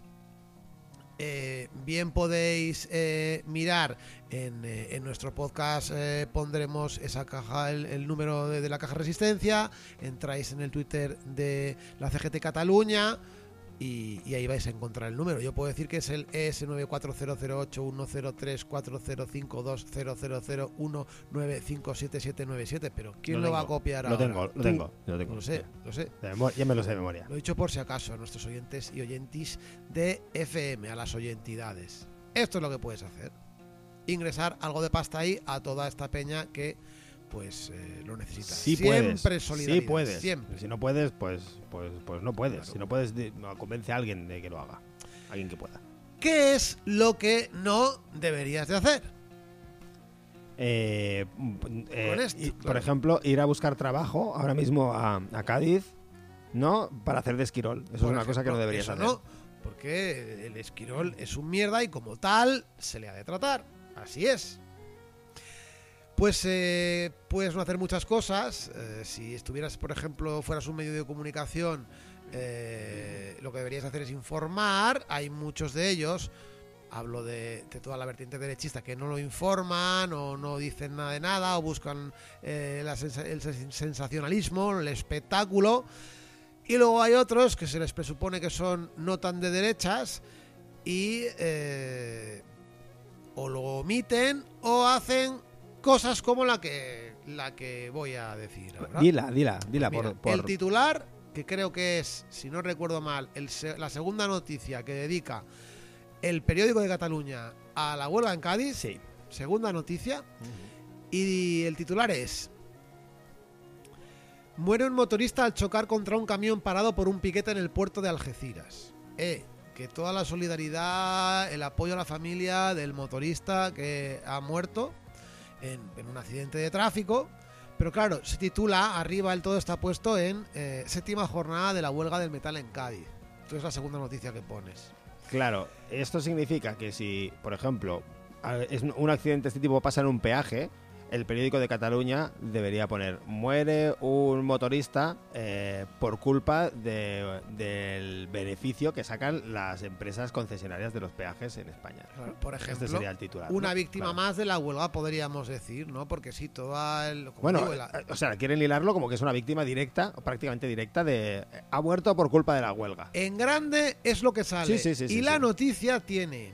Speaker 1: eh, bien podéis eh, mirar en, eh, en nuestro podcast, pondremos esa caja, el, el número de, de la caja resistencia, entráis en el Twitter de la CGT Cataluña y, y ahí vais a encontrar el número. Yo puedo decir que es el E ES940081034052001957797, pero ¿quién lo, va a copiar
Speaker 2: lo
Speaker 1: ahora?
Speaker 2: tengo, lo tengo, lo tengo.
Speaker 1: Lo sé, lo sé.
Speaker 2: Ya me lo sé de memoria.
Speaker 1: Lo he dicho por si acaso a nuestros oyentes y oyentis de FM, a las oyentidades. Esto es lo que puedes hacer. Ingresar algo de pasta ahí a toda esta peña que pues eh, lo necesita.
Speaker 2: Sí
Speaker 1: siempre
Speaker 2: puedes.
Speaker 1: solidaridad.
Speaker 2: Sí puedes.
Speaker 1: Siempre.
Speaker 2: Si no puedes, pues, pues, pues no puedes.
Speaker 1: Claro.
Speaker 2: Si no puedes, convence a alguien de que lo haga. Alguien que pueda.
Speaker 1: ¿Qué es lo que no deberías de hacer?
Speaker 2: Eh, mm, eh,
Speaker 1: Con esto,
Speaker 2: y, Por ejemplo, ir a buscar trabajo ahora mismo a, a Cádiz, ¿no? Para hacer de esquirol. Eso
Speaker 1: Por
Speaker 2: es una cosa que no deberías hacer.
Speaker 1: no, porque el esquirol es un mierda y como tal se le ha de tratar. Así es. Pues puedes no hacer muchas cosas. eh, si estuvieras, por ejemplo, fueras un medio de comunicación, eh, lo que deberías hacer es informar. Hay muchos de ellos. Hablo de, toda la vertiente derechista que no lo informan o no dicen nada de nada o buscan eh, el sen- sensacionalismo, el espectáculo. Y luego hay otros que se les presupone que son no tan de derechas y o lo omiten o hacen cosas como la que la que voy a decir ahora.
Speaker 2: Dila, dila, dila.
Speaker 1: Mira,
Speaker 2: por, por-
Speaker 1: El titular, que creo que es, si no recuerdo mal, el la segunda noticia que dedica el periódico de Cataluña a la huelga en Cádiz,
Speaker 2: Sí.
Speaker 1: segunda noticia, y el titular es Muere un motorista al chocar contra un camión parado por un piquete en el puerto de Algeciras. Eh, que toda la solidaridad, el apoyo a la familia del motorista que ha muerto en, en un accidente de tráfico. Pero claro, se titula, arriba el todo está puesto en eh, séptima jornada de la huelga del metal en Cádiz. Esto es la segunda noticia que pones.
Speaker 2: Claro, esto significa que si, por ejemplo, un accidente de este tipo pasa en un peaje, el periódico de Cataluña debería poner muere un motorista eh, por culpa de- del beneficio que sacan las empresas concesionarias de los peajes en España.
Speaker 1: Claro, por ejemplo,
Speaker 2: este sería el titular.
Speaker 1: Una
Speaker 2: ¿no?
Speaker 1: víctima
Speaker 2: Claro.
Speaker 1: más de la huelga, podríamos decir, ¿no? Porque sí, toda el.
Speaker 2: Bueno,
Speaker 1: digo, la-
Speaker 2: eh, o sea, quieren hilarlo como que es una víctima directa, o prácticamente directa, de. Ha muerto por culpa de la huelga.
Speaker 1: En grande es lo que sale.
Speaker 2: Sí, sí, sí,
Speaker 1: y la noticia tiene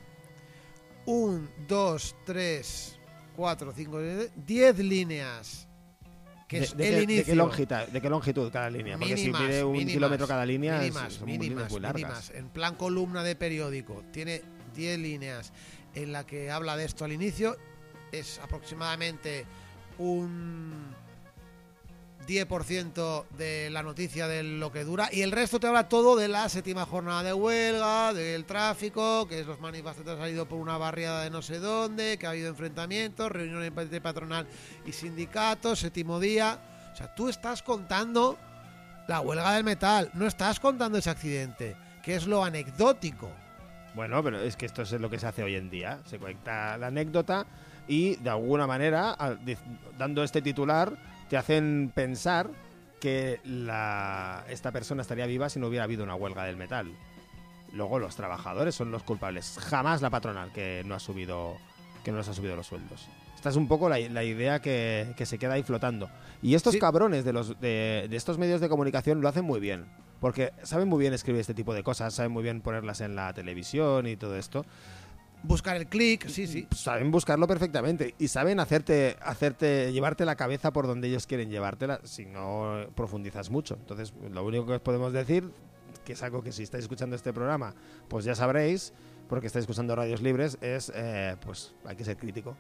Speaker 1: un, dos, tres, cuatro, cinco, diez líneas. Que
Speaker 2: de,
Speaker 1: es
Speaker 2: de
Speaker 1: el inicio.
Speaker 2: de qué longitud, ¿De qué longitud cada línea? Porque
Speaker 1: Mínimas,
Speaker 2: si mide un
Speaker 1: mínimas,
Speaker 2: kilómetro cada línea,
Speaker 1: mínimas,
Speaker 2: son
Speaker 1: mínimas,
Speaker 2: muy largas.
Speaker 1: mínimas. En plan columna de periódico. Tiene 10 líneas en la que habla de esto al inicio. Es aproximadamente un 10% de la noticia de lo que dura. Y el resto te habla todo de la séptima jornada de huelga, del tráfico, que los manifestantes han salido por una barriada de no sé dónde, que ha habido enfrentamientos, reuniones patronal y sindicatos, séptimo día. O sea, tú estás contando la huelga del metal, no estás contando ese accidente, que es lo anecdótico.
Speaker 2: Bueno, pero es que esto es lo que se hace hoy en día. Se cuenta la anécdota y de alguna manera, dando este titular, te hacen pensar que la, esta persona estaría viva si no hubiera habido una huelga del metal. Luego los trabajadores son los culpables, jamás la patronal que no ha subido que no les ha subido los sueldos. Esta es un poco la, la idea que, que se queda ahí flotando. Y estos
Speaker 1: Sí.
Speaker 2: cabrones de, los, de, de estos medios de comunicación lo hacen muy bien. Porque saben muy bien escribir este tipo de cosas, saben muy bien ponerlas en la televisión y todo esto.
Speaker 1: Buscar el clic, sí, sí.
Speaker 2: Saben buscarlo perfectamente y saben hacerte, hacerte, llevarte la cabeza por donde ellos quieren llevártela si no profundizas mucho. Entonces, lo único que os podemos decir, que es algo que si estáis escuchando este programa, pues ya sabréis, porque estáis escuchando radios libres, es eh, pues hay que ser crítico.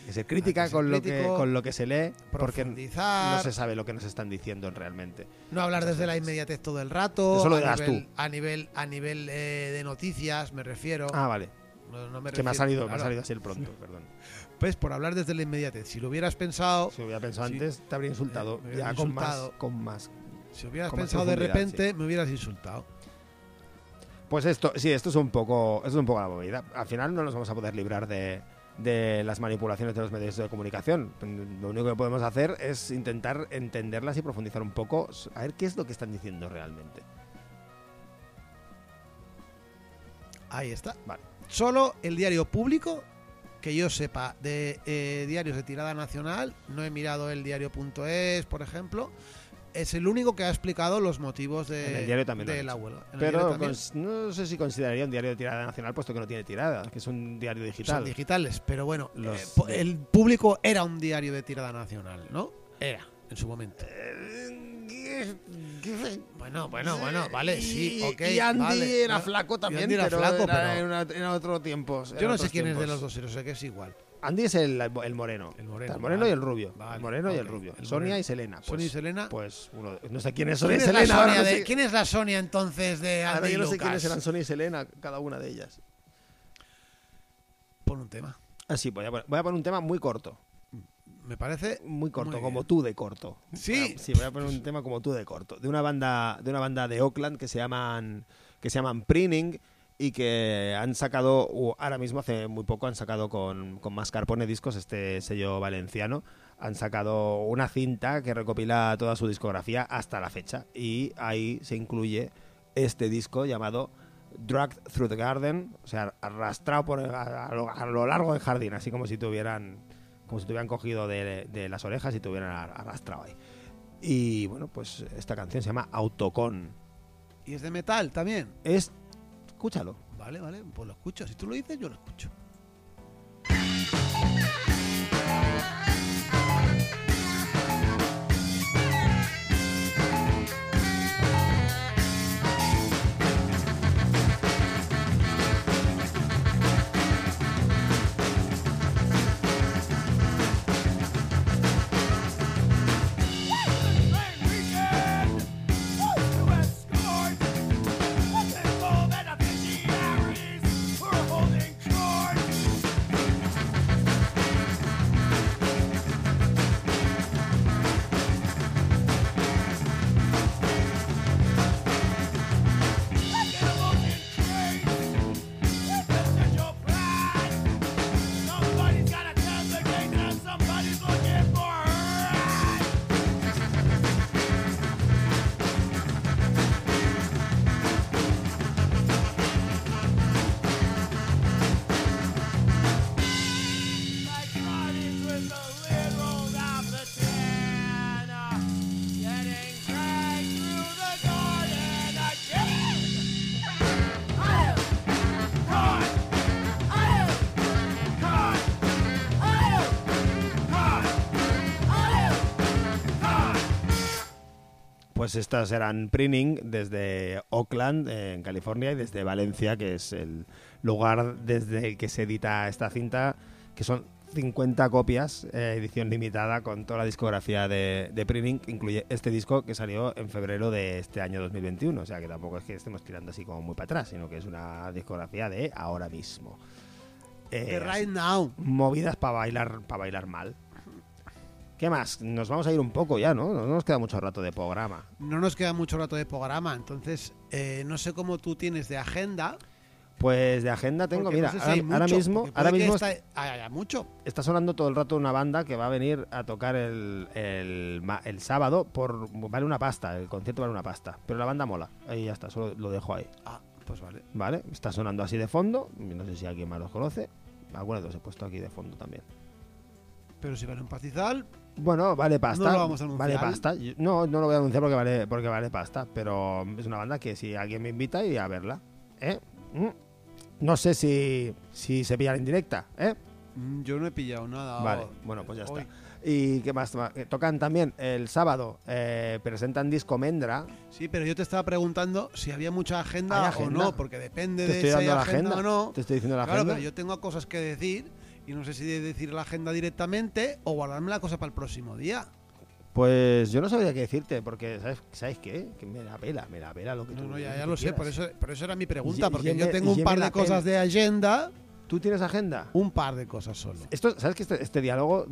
Speaker 2: Hay que ser crítica
Speaker 1: ser
Speaker 2: con, Lo que, con lo que se lee, porque no se sabe lo que nos están diciendo realmente.
Speaker 1: No hablar desde la inmediatez todo el rato.
Speaker 2: Eso lo
Speaker 1: a nivel,
Speaker 2: tú.
Speaker 1: A nivel, a nivel eh, de noticias, me refiero.
Speaker 2: Ah, vale.
Speaker 1: No, no me
Speaker 2: Que me ha salido, me ha salido así el pronto, perdón.
Speaker 1: Pues por hablar desde la inmediatez. Si lo hubieras pensado,
Speaker 2: Si lo hubiera pensado
Speaker 1: Sí.
Speaker 2: antes, te habría insultado.
Speaker 1: Eh,
Speaker 2: ya con más,
Speaker 1: insultado.
Speaker 2: con más.
Speaker 1: si hubieras pensado de repente, me hubieras insultado.
Speaker 2: Pues esto, sí, esto es un poco, esto es un poco la movida. Al final no nos vamos a poder librar de, de las manipulaciones de los medios de comunicación. Lo único que podemos hacer es intentar entenderlas y profundizar un poco, a ver qué es lo que están diciendo realmente.
Speaker 1: Ahí está.
Speaker 2: Vale.
Speaker 1: Solo el diario público, que yo sepa, de eh, diarios de tirada nacional, no he mirado el diario.es, por ejemplo, es el único que ha explicado los motivos de,
Speaker 2: En el diario también
Speaker 1: de la huelga. ¿En el diario
Speaker 2: Pero no sé si consideraría un diario de tirada nacional, puesto que no tiene tirada, que es un diario digital.
Speaker 1: Son digitales, pero bueno,
Speaker 2: Los
Speaker 1: eh,
Speaker 2: de-
Speaker 1: el público era un diario de tirada nacional, ¿no? Era, en su momento. Bueno, bueno, bueno, vale, sí,
Speaker 2: Y-
Speaker 1: ok.
Speaker 2: Y Andy
Speaker 1: vale.
Speaker 2: era flaco también,
Speaker 1: Andy era
Speaker 2: pero
Speaker 1: flaco,
Speaker 2: era,
Speaker 1: pero-
Speaker 2: era- era otro tiempo.
Speaker 1: Yo no sé quién es de los dos, pero sé que es igual.
Speaker 2: Andy es el, el moreno.
Speaker 1: El moreno,
Speaker 2: El moreno
Speaker 1: vale.
Speaker 2: y el rubio.
Speaker 1: Vale,
Speaker 2: el moreno y el rubio.
Speaker 1: El
Speaker 2: Sonia y Selena. Pues,
Speaker 1: Sonia y Selena.
Speaker 2: Pues uno de- no sé quién es Sonia y
Speaker 1: ¿Quién es, la
Speaker 2: Selena. ahora no sé-
Speaker 1: ¿Quién es la Sonia entonces de
Speaker 2: ahora
Speaker 1: Andy
Speaker 2: yo no sé
Speaker 1: Lucas?
Speaker 2: quiénes eran Sonia y Selena, cada una de ellas.
Speaker 1: Pon un tema.
Speaker 2: Así, voy a, poner, voy a poner un tema muy corto.
Speaker 1: Me parece
Speaker 2: Muy corto,
Speaker 1: Muy
Speaker 2: como tú de corto.
Speaker 1: Sí.
Speaker 2: A- sí, voy a poner un tema como tú de corto. De una banda, de una banda de Oakland que se llaman, que se llaman Printing y que han sacado, ahora mismo hace muy poco han sacado con, con Mascarpone Discos, este sello valenciano, han sacado una cinta que recopila toda su discografía hasta la fecha. Y ahí se incluye este disco llamado Dragged Through the Garden, o sea, arrastrado por el- a lo, a lo largo del jardín, así como si tuvieran como si te hubieran cogido de, de las orejas y te hubieran ar- arrastrado ahí. Y bueno, pues esta canción se llama Autocon.
Speaker 1: y es de metal también.
Speaker 2: Es, escúchalo.
Speaker 1: Vale, vale, pues lo escucho. Si tú lo dices, yo lo escucho.
Speaker 2: Pues estas eran Printing desde Oakland, en California, y desde Valencia, que es el lugar desde el que se edita esta cinta, que son 50 copias, eh, edición limitada, con toda la discografía de, de Printing, incluye este disco que salió en febrero de este año 2021. O sea que tampoco es que estemos tirando así como muy para atrás, sino que es una discografía de ahora mismo. Eh,
Speaker 1: right now.
Speaker 2: movidas para bailar, para bailar mal. ¿Qué más? Nos vamos a ir un poco ya, ¿no? No nos queda mucho rato de programa.
Speaker 1: No nos queda mucho rato de programa, entonces eh, no sé cómo tú tienes de agenda.
Speaker 2: Pues de agenda tengo,
Speaker 1: porque
Speaker 2: mira,
Speaker 1: no sé si
Speaker 2: ahora, mismo, ahora mismo
Speaker 1: está- haya- mucho.
Speaker 2: está sonando todo el rato una banda que va a venir a tocar el, el, sábado por vale una pasta, el concierto vale una pasta, pero la banda mola. Ahí ya está, solo lo dejo ahí.
Speaker 1: Ah, pues vale.
Speaker 2: ¿Vale? Está sonando así de fondo, no sé si alguien más los conoce. Algunos los he puesto aquí de fondo también.
Speaker 1: Pero si vale un pastizal,
Speaker 2: Bueno, vale pasta.
Speaker 1: No lo vamos a anunciar.
Speaker 2: Vale pasta. No, no lo voy a anunciar porque vale, porque vale pasta. Pero es una banda que si alguien me invita, iría a verla. ¿Eh? Mm. No sé si, si se pillará en directa. ¿Eh?
Speaker 1: mm, yo no he pillado nada.
Speaker 2: Vale, bueno, pues ya
Speaker 1: Hoy.
Speaker 2: está. ¿Y qué más? Eh, Tocan también el sábado, eh, presentan disco Mendra.
Speaker 1: Sí, pero yo te estaba preguntando si había mucha agenda,
Speaker 2: ¿Hay
Speaker 1: o
Speaker 2: agenda?
Speaker 1: no, porque depende de si hay
Speaker 2: dando la
Speaker 1: agenda,
Speaker 2: agenda.
Speaker 1: o no.
Speaker 2: Te estoy diciendo la
Speaker 1: claro,
Speaker 2: agenda.
Speaker 1: pero yo tengo cosas que decir y no sé si de decir la agenda directamente o guardarme la cosa para el próximo día.
Speaker 2: Pues yo no sabría qué decirte, porque ¿sabes, ¿sabes qué? Que me la pela, me la pela lo que
Speaker 1: No,
Speaker 2: tú
Speaker 1: no, ya, ya lo sé, por eso, por eso era mi pregunta, porque
Speaker 2: y
Speaker 1: yo
Speaker 2: me-
Speaker 1: tengo un par de cosas de agenda,
Speaker 2: ¿Tú tienes agenda?
Speaker 1: un par de cosas solo.
Speaker 2: Esto, ¿Sabes que este, este diálogo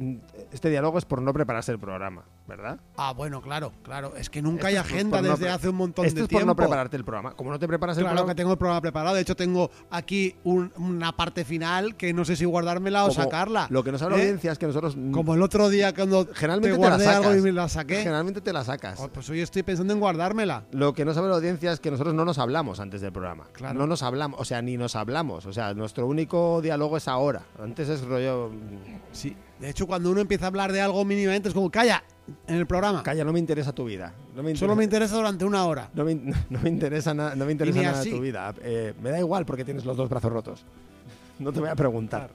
Speaker 2: este diálogo es por no prepararse el programa, ¿verdad?
Speaker 1: Ah, bueno, claro, claro, es que nunca
Speaker 2: Esto
Speaker 1: hay agenda
Speaker 2: no
Speaker 1: desde hace un montón
Speaker 2: Esto
Speaker 1: de
Speaker 2: es por
Speaker 1: tiempo.
Speaker 2: no prepararte el programa. Como no te preparas el
Speaker 1: Claro
Speaker 2: programa,
Speaker 1: que tengo el programa preparado. De hecho, tengo aquí un- una parte final que no sé si guardármela o sacarla.
Speaker 2: Lo que no sabe la
Speaker 1: ¿Eh?
Speaker 2: audiencia es que nosotros
Speaker 1: Como el otro día cuando
Speaker 2: generalmente
Speaker 1: te
Speaker 2: te, la
Speaker 1: guardé
Speaker 2: sacas.
Speaker 1: algo y me la saqué.
Speaker 2: Generalmente te la sacas.
Speaker 1: Oh, pues hoy estoy pensando en guardármela.
Speaker 2: Lo que no sabe la audiencia es que nosotros no nos hablamos antes del programa.
Speaker 1: Claro.
Speaker 2: No nos hablamos, o sea, ni nos hablamos. O sea, nuestro único diálogo es ahora. Antes es rollo. mm,
Speaker 1: Sí. De hecho, cuando uno empieza a hablar de algo mínimamente es como, calla, en el programa.
Speaker 2: Calla, no me interesa tu vida. No me
Speaker 1: Solo me
Speaker 2: interesa-
Speaker 1: durante una hora.
Speaker 2: No me, no me interesa, na- no me interesa nada
Speaker 1: así.
Speaker 2: tu vida. Eh, me da igual porque tienes los dos brazos rotos. (laughs) No te voy a preguntar.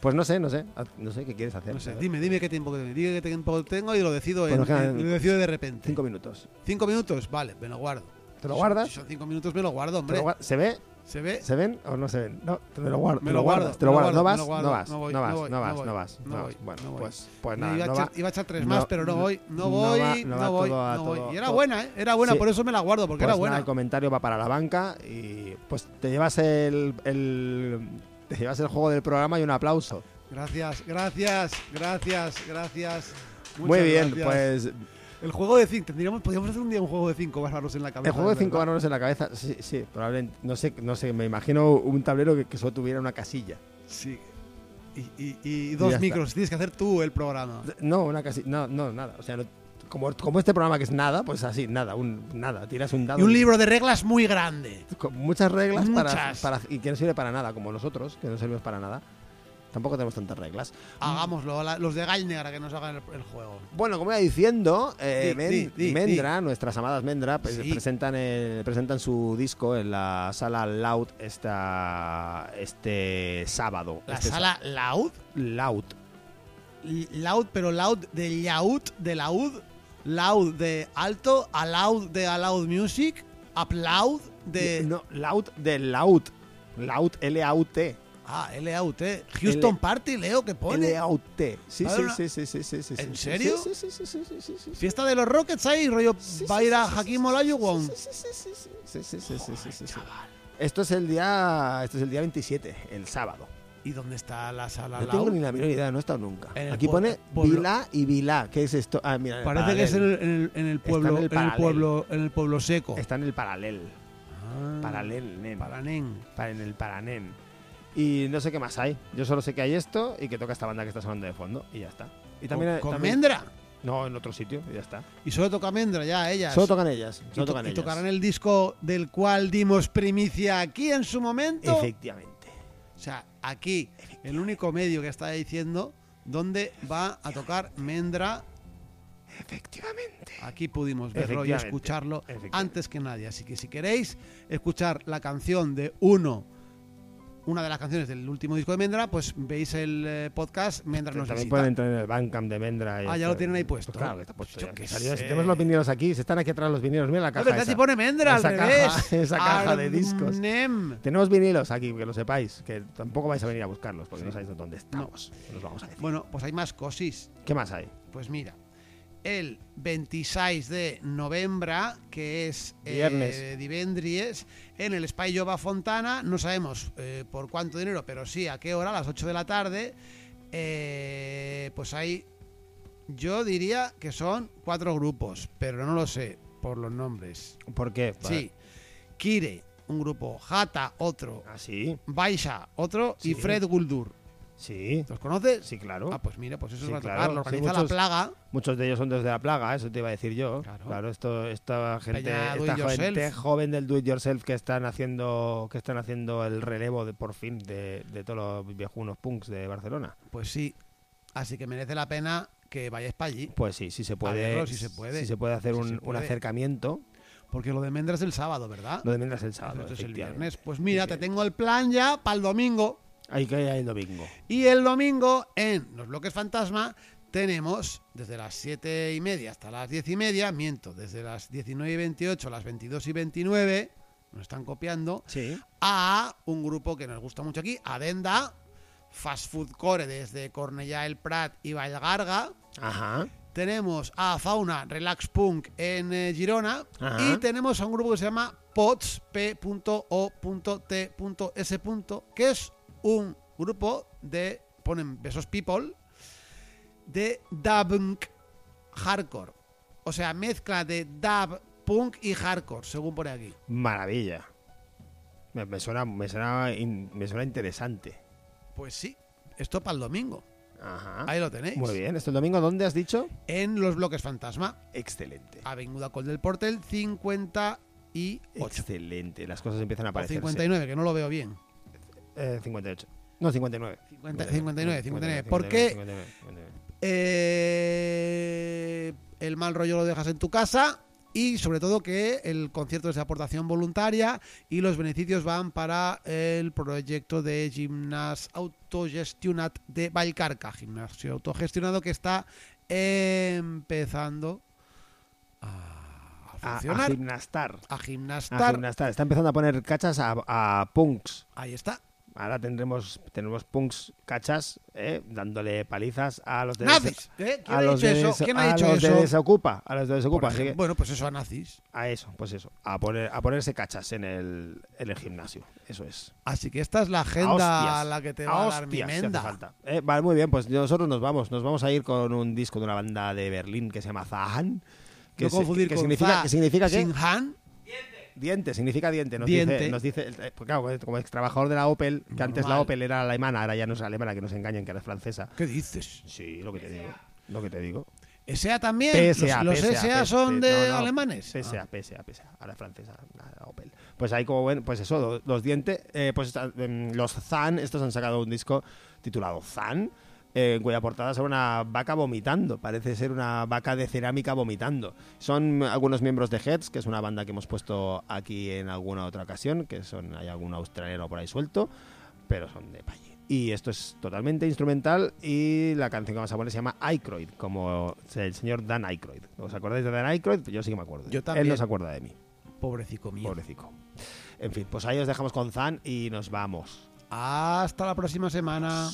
Speaker 2: Pues no sé, no sé. Haz- No sé qué quieres hacer.
Speaker 1: No sé, dime, dime qué tiempo que tengo. Dime qué tiempo tengo y lo decido, en- en- lo decido de repente.
Speaker 2: Cinco minutos.
Speaker 1: ¿Cinco minutos? Vale, me lo guardo.
Speaker 2: ¿Te lo
Speaker 1: Si
Speaker 2: guardas?
Speaker 1: son cinco minutos me lo guardo,
Speaker 2: ¿Te
Speaker 1: hombre.
Speaker 2: lo ¿Se ve?
Speaker 1: ¿Se ve?
Speaker 2: ¿Se ven o no se ven? No, te lo guardo.
Speaker 1: Me
Speaker 2: te
Speaker 1: lo guardo,
Speaker 2: te lo guardas. ¿No
Speaker 1: guardo,
Speaker 2: vas? No
Speaker 1: guardo.
Speaker 2: vas,
Speaker 1: No
Speaker 2: vas,
Speaker 1: no
Speaker 2: vas,
Speaker 1: no
Speaker 2: vas.
Speaker 1: no
Speaker 2: vas. Bueno, pues, pues nada,
Speaker 1: iba, a
Speaker 2: no
Speaker 1: echar,
Speaker 2: va-
Speaker 1: iba a echar tres más, pero no voy, no voy, no, voy, no voy. Y era buena, ¿eh? Era buena, por eso me la guardo, porque
Speaker 2: Pues
Speaker 1: era
Speaker 2: nada,
Speaker 1: buena.
Speaker 2: el comentario va para la banca y pues te llevas el, el- te llevas el juego del programa y un aplauso.
Speaker 1: Gracias, gracias, gracias, gracias.
Speaker 2: Muy bien, pues
Speaker 1: El juego de cinco, tendríamos, podríamos hacer un día un juego de cinco bárbaros en la cabeza.
Speaker 2: el juego de
Speaker 1: es
Speaker 2: cinco
Speaker 1: verdad.
Speaker 2: balones en la cabeza, sí, sí, probablemente, no sé, no sé, me imagino un tablero que, que solo tuviera una casilla.
Speaker 1: Sí. Y, y- y dos
Speaker 2: está.
Speaker 1: micros, tienes que hacer tú el programa.
Speaker 2: No, una casilla, no, no, nada, o sea, no- como, como este programa que es nada, pues así, nada, un, nada, tiras un dado.
Speaker 1: Y un libro de reglas muy grande.
Speaker 2: con muchas reglas Para, para- y que no sirve para nada, como nosotros, que no servimos para nada. Tampoco tenemos tantas reglas.
Speaker 1: Hagámoslo, la- los de Gallnegra que nos hagan el, el juego.
Speaker 2: Bueno, como iba diciendo, eh,
Speaker 1: Di,
Speaker 2: Men-
Speaker 1: di, di,
Speaker 2: Mendra, nuestras amadas Mendra, pues,
Speaker 1: Sí.
Speaker 2: presentan, el- presentan su disco en la sala Loud esta, este sábado.
Speaker 1: La
Speaker 2: Este
Speaker 1: sala Loud.
Speaker 2: Loud.
Speaker 1: Loud, pero Loud de Laud, de Laud. Loud de alto, a Loud de a Loud Music. Uploud de.
Speaker 2: No, Loud de Loud. Loud, L-A-U-T.
Speaker 1: Ah, L-A-U-T. Houston
Speaker 2: L-
Speaker 1: Party, Leo, que pone.
Speaker 2: L-A-U-T. Sí,
Speaker 1: ¿Vale
Speaker 2: sí,
Speaker 1: una-
Speaker 2: sí, sí, sí, sí, sí,
Speaker 1: ¿En serio?
Speaker 2: Sí, sí, sí, sí, sí, sí.
Speaker 1: Fiesta de los Rockets ahí, rollo. Va a ir a
Speaker 2: sí,
Speaker 1: Hakim
Speaker 2: sí. Sí, sí, sí, sí, sí, sí, sí, sí, sí, sí, sí, sí. Esto es el día, esto es el día 27, el sábado.
Speaker 1: ¿Y dónde está la sala
Speaker 2: No tengo ni la menor idea, no he estado nunca. Aquí pone. Vila y Vila. ¿Qué es esto? Ah, mira,
Speaker 1: Parece que es en el, en el- en el
Speaker 2: Está
Speaker 1: pueblo,
Speaker 2: en el
Speaker 1: en el
Speaker 2: paralel.
Speaker 1: pueblo, en el pueblo seco.
Speaker 2: Está en el paralel.
Speaker 1: Ah,
Speaker 2: Paralel, nen.
Speaker 1: Paranén.
Speaker 2: Pa- en el Paranen. Y no sé qué más hay. Yo solo sé que hay esto y que toca esta banda que está sonando de fondo y ya está. Y también,
Speaker 1: con, con
Speaker 2: también-
Speaker 1: Mendra.
Speaker 2: No, en otro sitio y ya está.
Speaker 1: Y solo toca Mendra, ya, ellas.
Speaker 2: Solo tocan ellas.
Speaker 1: y,
Speaker 2: Solo
Speaker 1: to-
Speaker 2: tocan
Speaker 1: y tocarán el disco del cual dimos primicia aquí en su momento.
Speaker 2: Efectivamente.
Speaker 1: O sea, aquí, el único medio que está diciendo dónde va a tocar Mendra.
Speaker 2: Efectivamente.
Speaker 1: Aquí pudimos verlo y escucharlo antes que nadie. Así que si queréis escuchar la canción de uno, una de las canciones del último disco de Mendra, pues veis el eh, podcast Mendra nos
Speaker 2: También
Speaker 1: visita.
Speaker 2: pueden entrar en el Bandcamp de Mendra. y
Speaker 1: Ah, ya lo tienen ahí puesto.
Speaker 2: Pues claro que está puesto.
Speaker 1: Yo
Speaker 2: ya,
Speaker 1: qué
Speaker 2: que salió. Si tenemos los vinilos aquí, si están aquí atrás los vinilos, mira la caja.
Speaker 1: ¿verdad?
Speaker 2: esa.
Speaker 1: Pone Mendra al revés.
Speaker 2: caja- (laughs) esa caja de discos. Tenemos vinilos aquí, que lo sepáis, que tampoco vais a venir a buscarlos porque no sabéis dónde estamos. No. Vamos a decir.
Speaker 1: Bueno, pues hay más cosis.
Speaker 2: ¿Qué más hay?
Speaker 1: Pues mira, el 26 de noviembre, que es eh,
Speaker 2: Viernes.
Speaker 1: divendries, en el Espai Jove Fontana, no sabemos eh, por cuánto dinero, pero sí a qué hora, a las 8 de la tarde, eh, pues hay, yo diría que son cuatro grupos, pero no lo sé por los nombres.
Speaker 2: ¿Por qué?
Speaker 1: Sí, Kire, un grupo, Jata, otro,
Speaker 2: ¿Ah, sí?
Speaker 1: Baisha, otro, y. Fred Guldur.
Speaker 2: Sí.
Speaker 1: ¿Los conoces?
Speaker 2: Sí, claro.
Speaker 1: Ah, pues mira, pues eso
Speaker 2: Sí, claro. Sí,
Speaker 1: organiza
Speaker 2: muchos-
Speaker 1: La Plaga.
Speaker 2: Muchos de ellos son desde la plaga, eso te iba a decir yo.
Speaker 1: Claro.
Speaker 2: Claro, esto, esta gente,
Speaker 1: Peña
Speaker 2: esta gente joven del do it yourself que están haciendo, que están haciendo el relevo de por fin de, de todos los viejunos punks de Barcelona.
Speaker 1: Pues sí. Así que merece la pena que vayáis para allí.
Speaker 2: Pues sí, si se puede,
Speaker 1: verlo, si se puede.
Speaker 2: si se puede hacer
Speaker 1: Si
Speaker 2: un,
Speaker 1: se
Speaker 2: un
Speaker 1: puede.
Speaker 2: acercamiento.
Speaker 1: Porque lo de Mendra es el sábado, ¿verdad?
Speaker 2: Lo de Mendras el sábado.
Speaker 1: Esto es el viernes. Pues mira,
Speaker 2: Sí,
Speaker 1: te
Speaker 2: sí.
Speaker 1: tengo el plan ya para el domingo.
Speaker 2: Hay que ir el domingo.
Speaker 1: Y el domingo en los bloques fantasma tenemos desde las 7 y media hasta las 10 y media, miento, desde las 19 y 28 a las 22 y 29, nos están copiando,
Speaker 2: Sí.
Speaker 1: a un grupo que nos gusta mucho aquí, Adenda, Fast Food Core desde Cornellà el Prat y Vallgarga.
Speaker 2: Ajá.
Speaker 1: Tenemos a Fauna Relax Punk en eh, Girona.
Speaker 2: Ajá.
Speaker 1: Y tenemos a un grupo que se llama POTS, P.O.T.S. que es un grupo de, ponen Besos People, de dub hardcore. O sea, mezcla de dub, punk y hardcore, según pone aquí.
Speaker 2: Maravilla. Me, me suena, me, suena in- me suena interesante.
Speaker 1: Pues sí, esto para el domingo.
Speaker 2: Ajá.
Speaker 1: Ahí lo tenéis.
Speaker 2: Muy bien. ¿Esto el domingo dónde has dicho?
Speaker 1: En los bloques fantasma,
Speaker 2: Excelente.
Speaker 1: Avenida Col del Portel 58.
Speaker 2: Excelente. Las cosas empiezan a aparecer.
Speaker 1: 59, que no lo veo bien.
Speaker 2: Eh, 58. No, 59.
Speaker 1: 50, 59, 59. ¿Por qué
Speaker 2: 59, 59.
Speaker 1: eh, el mal rollo lo dejas en tu casa? Y sobre todo que el concierto es de aportación voluntaria y los beneficios van para el proyecto de gimnas autogestionat de Valcarca, gimnasio autogestionado que está empezando a
Speaker 2: A, a gimnastar.
Speaker 1: a
Speaker 2: A
Speaker 1: gimnastar.
Speaker 2: gimnastar. Está empezando a poner cachas a, a punks.
Speaker 1: Ahí está.
Speaker 2: Ahora tendremos, tenemos punks cachas eh, dándole palizas a los de
Speaker 1: Nazis. ¿eh? ¿Quién
Speaker 2: a
Speaker 1: ha
Speaker 2: los
Speaker 1: dicho
Speaker 2: de
Speaker 1: eso? ¿Quién
Speaker 2: a
Speaker 1: ha dicho eso?
Speaker 2: desocupa, a los de desocupa, así que
Speaker 1: Bueno, pues eso a nazis.
Speaker 2: a eso, pues eso, a poner a ponerse cachas en el, en el gimnasio, eso es.
Speaker 1: Así que esta es la
Speaker 2: A
Speaker 1: agenda
Speaker 2: hostias.
Speaker 1: a la que te
Speaker 2: A
Speaker 1: va a dar mi
Speaker 2: hostias, si
Speaker 1: menda.
Speaker 2: falta. Eh, vale, muy bien, pues nosotros nos vamos, nos vamos a ir con un disco de una banda de Berlín que se llama Zahan. Que,
Speaker 1: no
Speaker 2: se-
Speaker 1: confundir
Speaker 2: que
Speaker 1: con
Speaker 2: significa, que significa que. Diente, significa diente. Nos
Speaker 1: Diente.
Speaker 2: dice, nos dice eh, pues claro, como ex trabajador de la Opel, que antes la. Opel era alemana, ahora ya no es alemana, que nos engañan, que ahora es francesa.
Speaker 1: ¿Qué dices?
Speaker 2: Sí, lo que te digo. Lo que te digo.
Speaker 1: ¿SA también?
Speaker 2: PSA,
Speaker 1: ¿Los, los
Speaker 2: PSA,
Speaker 1: SA son
Speaker 2: PSA,
Speaker 1: de
Speaker 2: no, no,
Speaker 1: alemanes?
Speaker 2: PSA,
Speaker 1: Ah.
Speaker 2: PSA, PSA. Ahora es francesa, la Opel. Pues ahí como ven, pues eso, lo- los dientes, eh, pues em, los Zan, estos han sacado un disco titulado Zan, eh, en cuya portada sale una vaca vomitando. Parece ser una vaca de cerámica vomitando. Son algunos miembros de Heads, que es una banda que hemos puesto aquí en alguna otra ocasión, que son hay algún australiano por ahí suelto, pero son de Palle. Y esto es totalmente instrumental y la canción que vamos a poner se llama Aykroyd, como el señor Dan Aykroyd. ¿Os acordáis de Dan Aykroyd? Yo sí que me acuerdo.
Speaker 1: Yo
Speaker 2: Él
Speaker 1: también.
Speaker 2: no se acuerda de mí,
Speaker 1: Pobrecico mío.
Speaker 2: pobrecico. En fin, pues ahí os dejamos con Zan y nos vamos.
Speaker 1: Hasta la próxima semana.